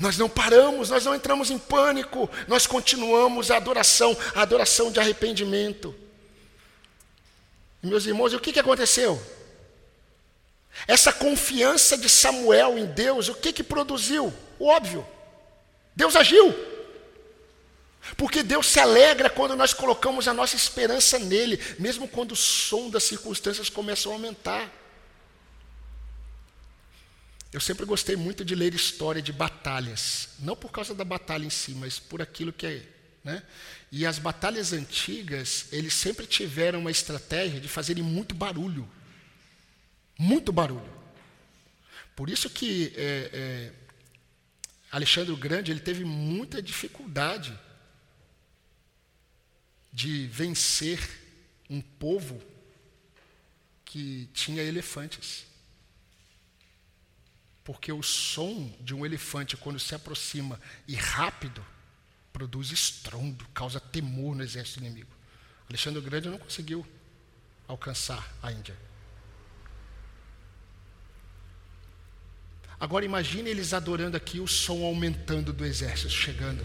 Nós não paramos, nós não entramos em pânico, nós continuamos a adoração, a adoração de arrependimento. Meus irmãos, o que, que aconteceu? Essa confiança de Samuel em Deus, o que, que produziu? O óbvio. Deus agiu. Porque Deus se alegra quando nós colocamos a nossa esperança nele, mesmo quando o som das circunstâncias começam a aumentar. Eu sempre gostei muito de ler história de batalhas, não por causa da batalha em si, mas por aquilo que é. Né? E as batalhas antigas, eles sempre tiveram uma estratégia de fazerem muito barulho. Muito barulho. Por isso que é, é, Alexandre o Grande ele teve muita dificuldade de vencer um povo que tinha elefantes. Porque o som de um elefante, quando se aproxima e rápido, produz estrondo, causa temor no exército inimigo. Alexandre o Grande não conseguiu alcançar a Índia. Agora imagine eles adorando aqui o som aumentando do exército chegando.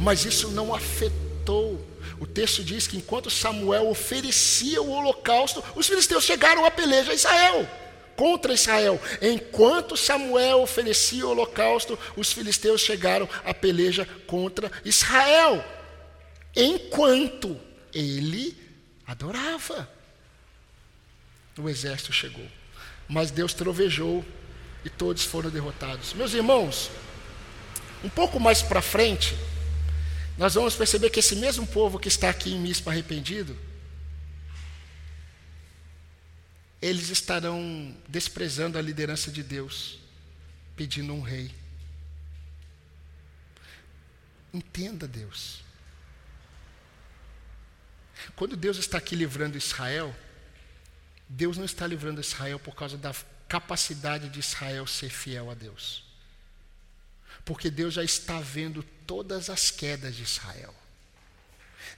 Mas isso não afetou. O texto diz que enquanto Samuel oferecia o holocausto, os filisteus chegaram a peleja a Israel contra Israel. Enquanto Samuel oferecia o holocausto, os filisteus chegaram à peleja contra Israel. Enquanto ele adorava, o exército chegou. Mas Deus trovejou e todos foram derrotados. Meus irmãos, Um pouco mais para frente, nós vamos perceber que esse mesmo povo que está aqui em Mispa arrependido, eles estarão desprezando a liderança de Deus, pedindo um rei. Entenda Deus. Quando Deus está aqui livrando Israel, Deus não está livrando Israel por causa da capacidade de Israel ser fiel a Deus. Porque Deus já está vendo todas as quedas de Israel.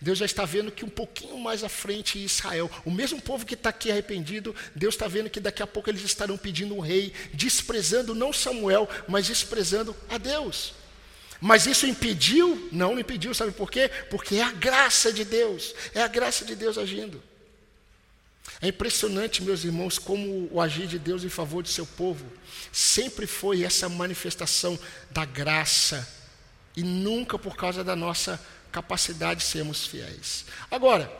Deus já está vendo que um pouquinho mais à frente Israel, o mesmo povo que está aqui arrependido, Deus está vendo que daqui a pouco eles estarão pedindo um rei, desprezando não Samuel, mas desprezando a Deus. Mas isso impediu? Não, não impediu, sabe por quê? Porque é a graça de Deus, é a graça de Deus agindo. É impressionante, meus irmãos, como o agir de Deus em favor do seu povo sempre foi essa manifestação da graça e nunca por causa da nossa capacidade de sermos fiéis. Agora,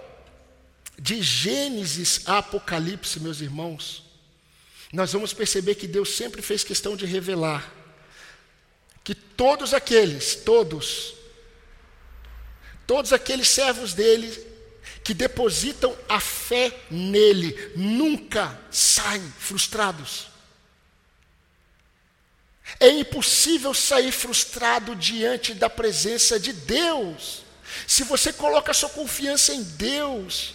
de Gênesis a Apocalipse, meus irmãos, nós vamos perceber que Deus sempre fez questão de revelar que todos aqueles, todos, todos aqueles servos dele que depositam a fé nele, nunca saem frustrados. É impossível sair frustrado diante da presença de Deus. Se você coloca sua confiança em Deus,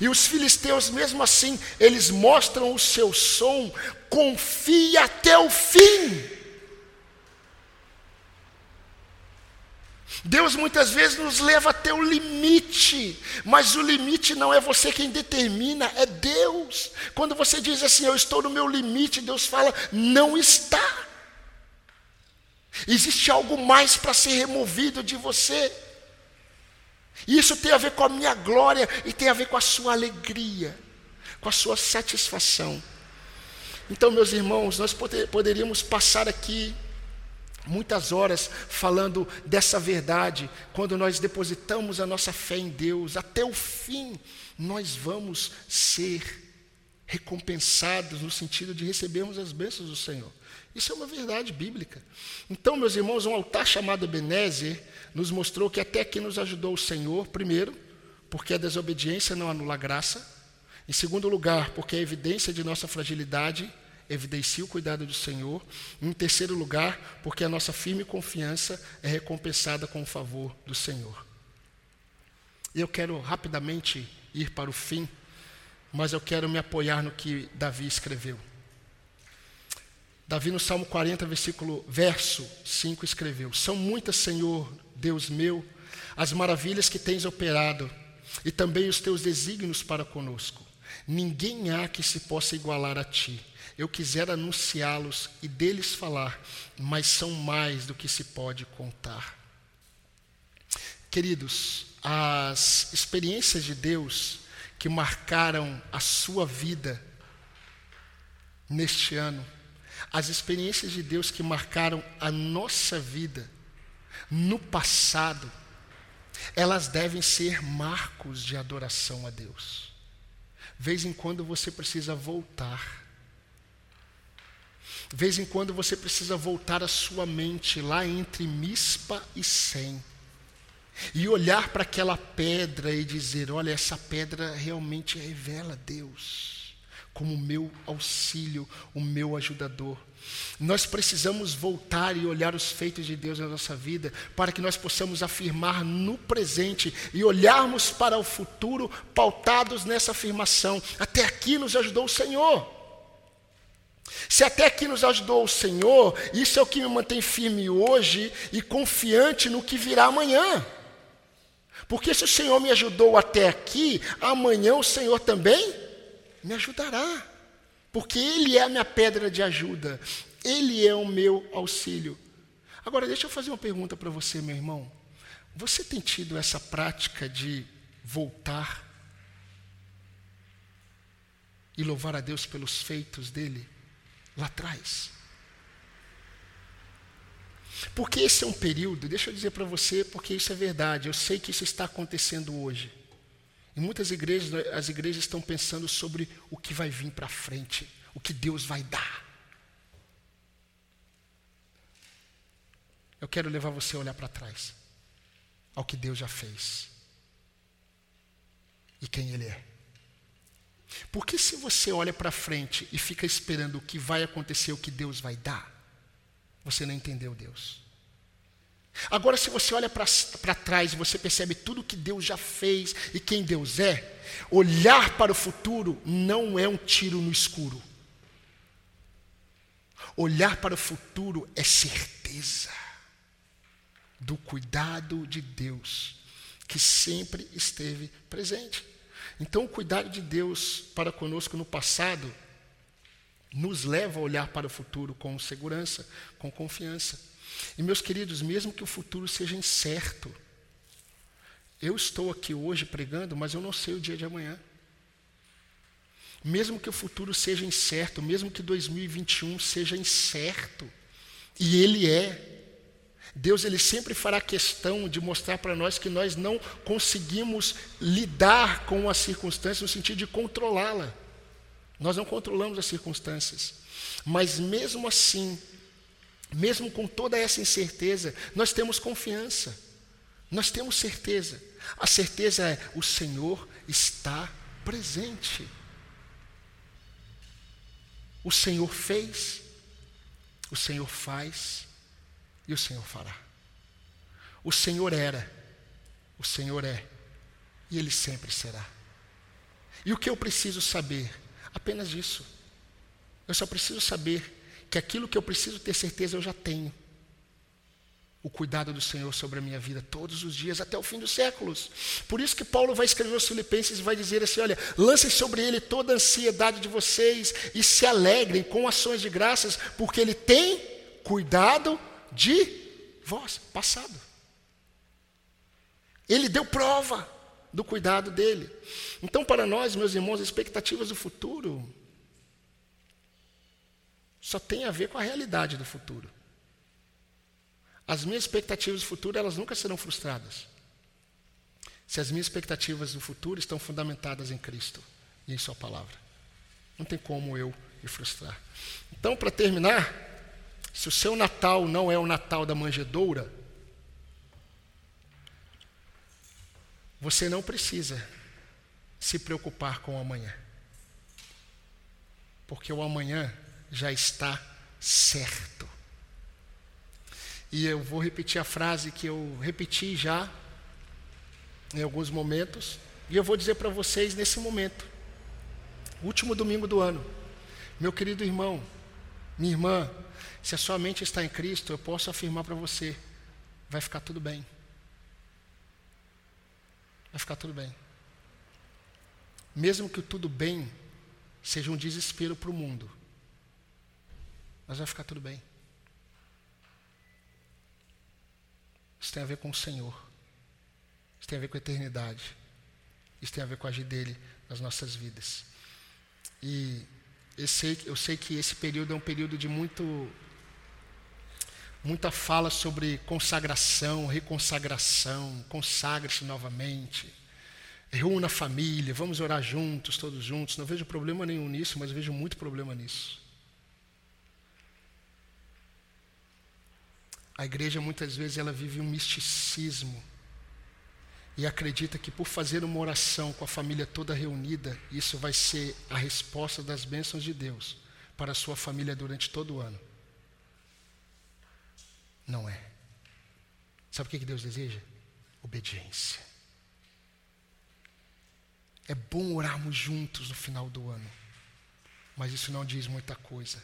e os filisteus, mesmo assim, eles mostram o seu som, confie até o fim. Deus muitas vezes nos leva até o limite, mas o limite não é você quem determina, é Deus. Quando você diz assim, eu estou no meu limite, Deus fala, não está. Existe algo mais para ser removido de você. E isso tem a ver com a minha glória e tem a ver com a sua alegria, com a sua satisfação. Então, meus irmãos, nós poderíamos passar aqui muitas horas falando dessa verdade, quando nós depositamos a nossa fé em Deus, até o fim, nós vamos ser recompensados no sentido de recebermos as bênçãos do Senhor. Isso é uma verdade bíblica. Então, meus irmãos, um altar chamado Ebenezer nos mostrou que até aqui nos ajudou o Senhor, primeiro, porque a desobediência não anula a graça, em segundo lugar, porque a evidência de nossa fragilidade evidencia o cuidado do Senhor. Em terceiro lugar, porque a nossa firme confiança é recompensada com o favor do Senhor. E eu quero rapidamente ir para o fim, mas eu quero me apoiar no que Davi escreveu. Davi no Salmo 40, versículo, verso 5 escreveu: São muitas, Senhor, Deus meu, as maravilhas que tens operado, e também os teus desígnios para conosco. Ninguém há que se possa igualar a ti. Eu quisera anunciá-los e deles falar, mas são mais do que se pode contar. Queridos, as experiências de Deus que marcaram a sua vida neste ano, as experiências de Deus que marcaram a nossa vida no passado, elas devem ser marcos de adoração a Deus. Vez em quando você precisa voltar vez em quando você precisa voltar a sua mente lá entre Mispa e Sem. E olhar para aquela pedra e dizer: olha, essa pedra realmente revela Deus como o meu auxílio, o meu ajudador. Nós precisamos voltar e olhar os feitos de Deus na nossa vida, para que nós possamos afirmar no presente e olharmos para o futuro pautados nessa afirmação. Até aqui nos ajudou o Senhor. Se até aqui nos ajudou o Senhor, isso é o que me mantém firme hoje e confiante no que virá amanhã. Porque se o Senhor me ajudou até aqui, amanhã o Senhor também me ajudará. Porque Ele é a minha pedra de ajuda, Ele é o meu auxílio. Agora, deixa eu fazer uma pergunta para você, meu irmão. Você tem tido essa prática de voltar e louvar a Deus pelos feitos dele? lá atrás. Porque esse é um período, deixa eu dizer para você, porque isso é verdade, eu sei que isso está acontecendo hoje. Em muitas igrejas, as igrejas estão pensando sobre o que vai vir para frente, o que Deus vai dar. Eu quero levar você a olhar para trás, ao que Deus já fez e quem Ele é. Porque se você olha para frente e fica esperando o que vai acontecer, o que Deus vai dar, você não entendeu Deus. Agora, se você olha para trás e você percebe tudo o que Deus já fez e quem Deus é, olhar para o futuro não é um tiro no escuro. Olhar para o futuro é certeza do cuidado de Deus, que sempre esteve presente. Então, o cuidado de Deus para conosco no passado nos leva a olhar para o futuro com segurança, com confiança. E, meus queridos, mesmo que o futuro seja incerto, eu estou aqui hoje pregando, mas eu não sei o dia de amanhã. Mesmo que o futuro seja incerto, mesmo que 2021 seja incerto, e ele é, Deus ele sempre fará questão de mostrar para nós que nós não conseguimos lidar com as circunstâncias no sentido de controlá-la. Nós não controlamos as circunstâncias. Mas mesmo assim, mesmo com toda essa incerteza, nós temos confiança. Nós temos certeza. A certeza é: o Senhor está presente. O Senhor fez, o Senhor faz e o Senhor fará. O Senhor era, o Senhor é, e Ele sempre será. E o que eu preciso saber? Apenas isso. Eu só preciso saber que aquilo que eu preciso ter certeza eu já tenho. O cuidado do Senhor sobre a minha vida todos os dias, até o fim dos séculos. Por isso que Paulo vai escrever aos Filipenses e vai dizer assim: olha, lancem sobre ele toda a ansiedade de vocês e se alegrem com ações de graças, porque ele tem cuidado de vós, passado. Ele deu prova do cuidado dele. Então, para nós, meus irmãos, as expectativas do futuro só tem a ver com a realidade do futuro. As minhas expectativas do futuro, elas nunca serão frustradas. Se as minhas expectativas do futuro estão fundamentadas em Cristo e em Sua palavra. Não tem como eu me frustrar. Então, para terminar, se o seu Natal não é o Natal da manjedoura, você não precisa se preocupar com o amanhã. Porque o amanhã já está certo. E eu vou repetir a frase que eu repeti já em alguns momentos, e eu vou dizer para vocês nesse momento, último domingo do ano. Meu querido irmão, minha irmã, se a sua mente está em Cristo, eu posso afirmar para você: vai ficar tudo bem. Vai ficar tudo bem. Mesmo que o tudo bem seja um desespero para o mundo, mas vai ficar tudo bem. Isso tem a ver com o Senhor. Isso tem a ver com a eternidade. Isso tem a ver com a agir dele nas nossas vidas. E eu sei, eu sei que esse período é um período de muito muita fala sobre consagração, reconsagração, consagre-se novamente, reúna a família, vamos orar juntos, todos juntos. Não vejo problema nenhum nisso, mas vejo muito problema nisso. A igreja muitas vezes ela vive um misticismo e acredita que por fazer uma oração com a família toda reunida, isso vai ser a resposta das bênçãos de Deus para a sua família durante todo o ano. Não é. Sabe o que Deus deseja? Obediência. É bom orarmos juntos no final do ano, mas isso não diz muita coisa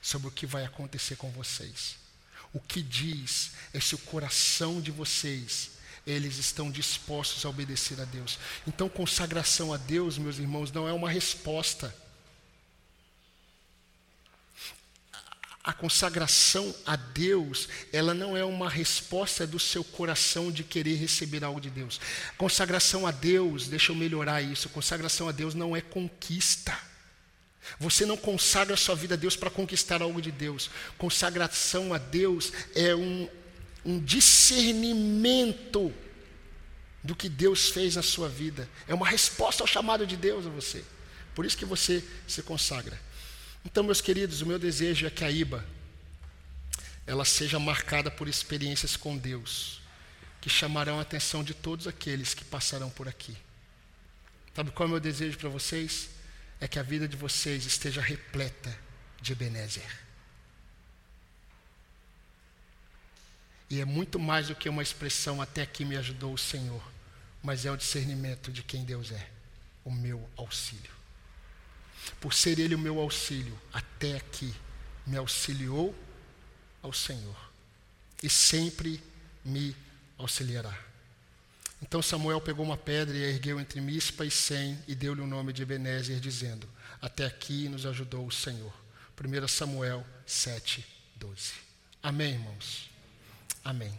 sobre o que vai acontecer com vocês. O que diz é se o coração de vocês eles estão dispostos a obedecer a Deus. Então, consagração a Deus, meus irmãos, não é uma resposta a consagração a Deus, ela não é uma resposta do seu coração de querer receber algo de Deus. Consagração a Deus, deixa eu melhorar isso. Consagração a Deus não é conquista. Você não consagra sua vida a Deus para conquistar algo de Deus. Consagração a Deus é um, um discernimento do que Deus fez na sua vida. É uma resposta ao chamado de Deus a você. Por isso que você se consagra. Então, meus queridos, o meu desejo é que a IBA ela seja marcada por experiências com Deus, que chamarão a atenção de todos aqueles que passarão por aqui. Sabe qual é o meu desejo para vocês? É que a vida de vocês esteja repleta de Ebenezer. E é muito mais do que uma expressão até aqui me ajudou o Senhor, mas é o discernimento de quem Deus é, o meu auxílio. Por ser Ele o meu auxílio, até aqui me auxiliou ao Senhor e sempre me auxiliará. Então Samuel pegou uma pedra e a ergueu entre Mispa e Sem e deu-lhe o nome de Ebenezer, dizendo: Até aqui nos ajudou o Senhor. 1 Samuel 7, 12. Amém, irmãos? Amém.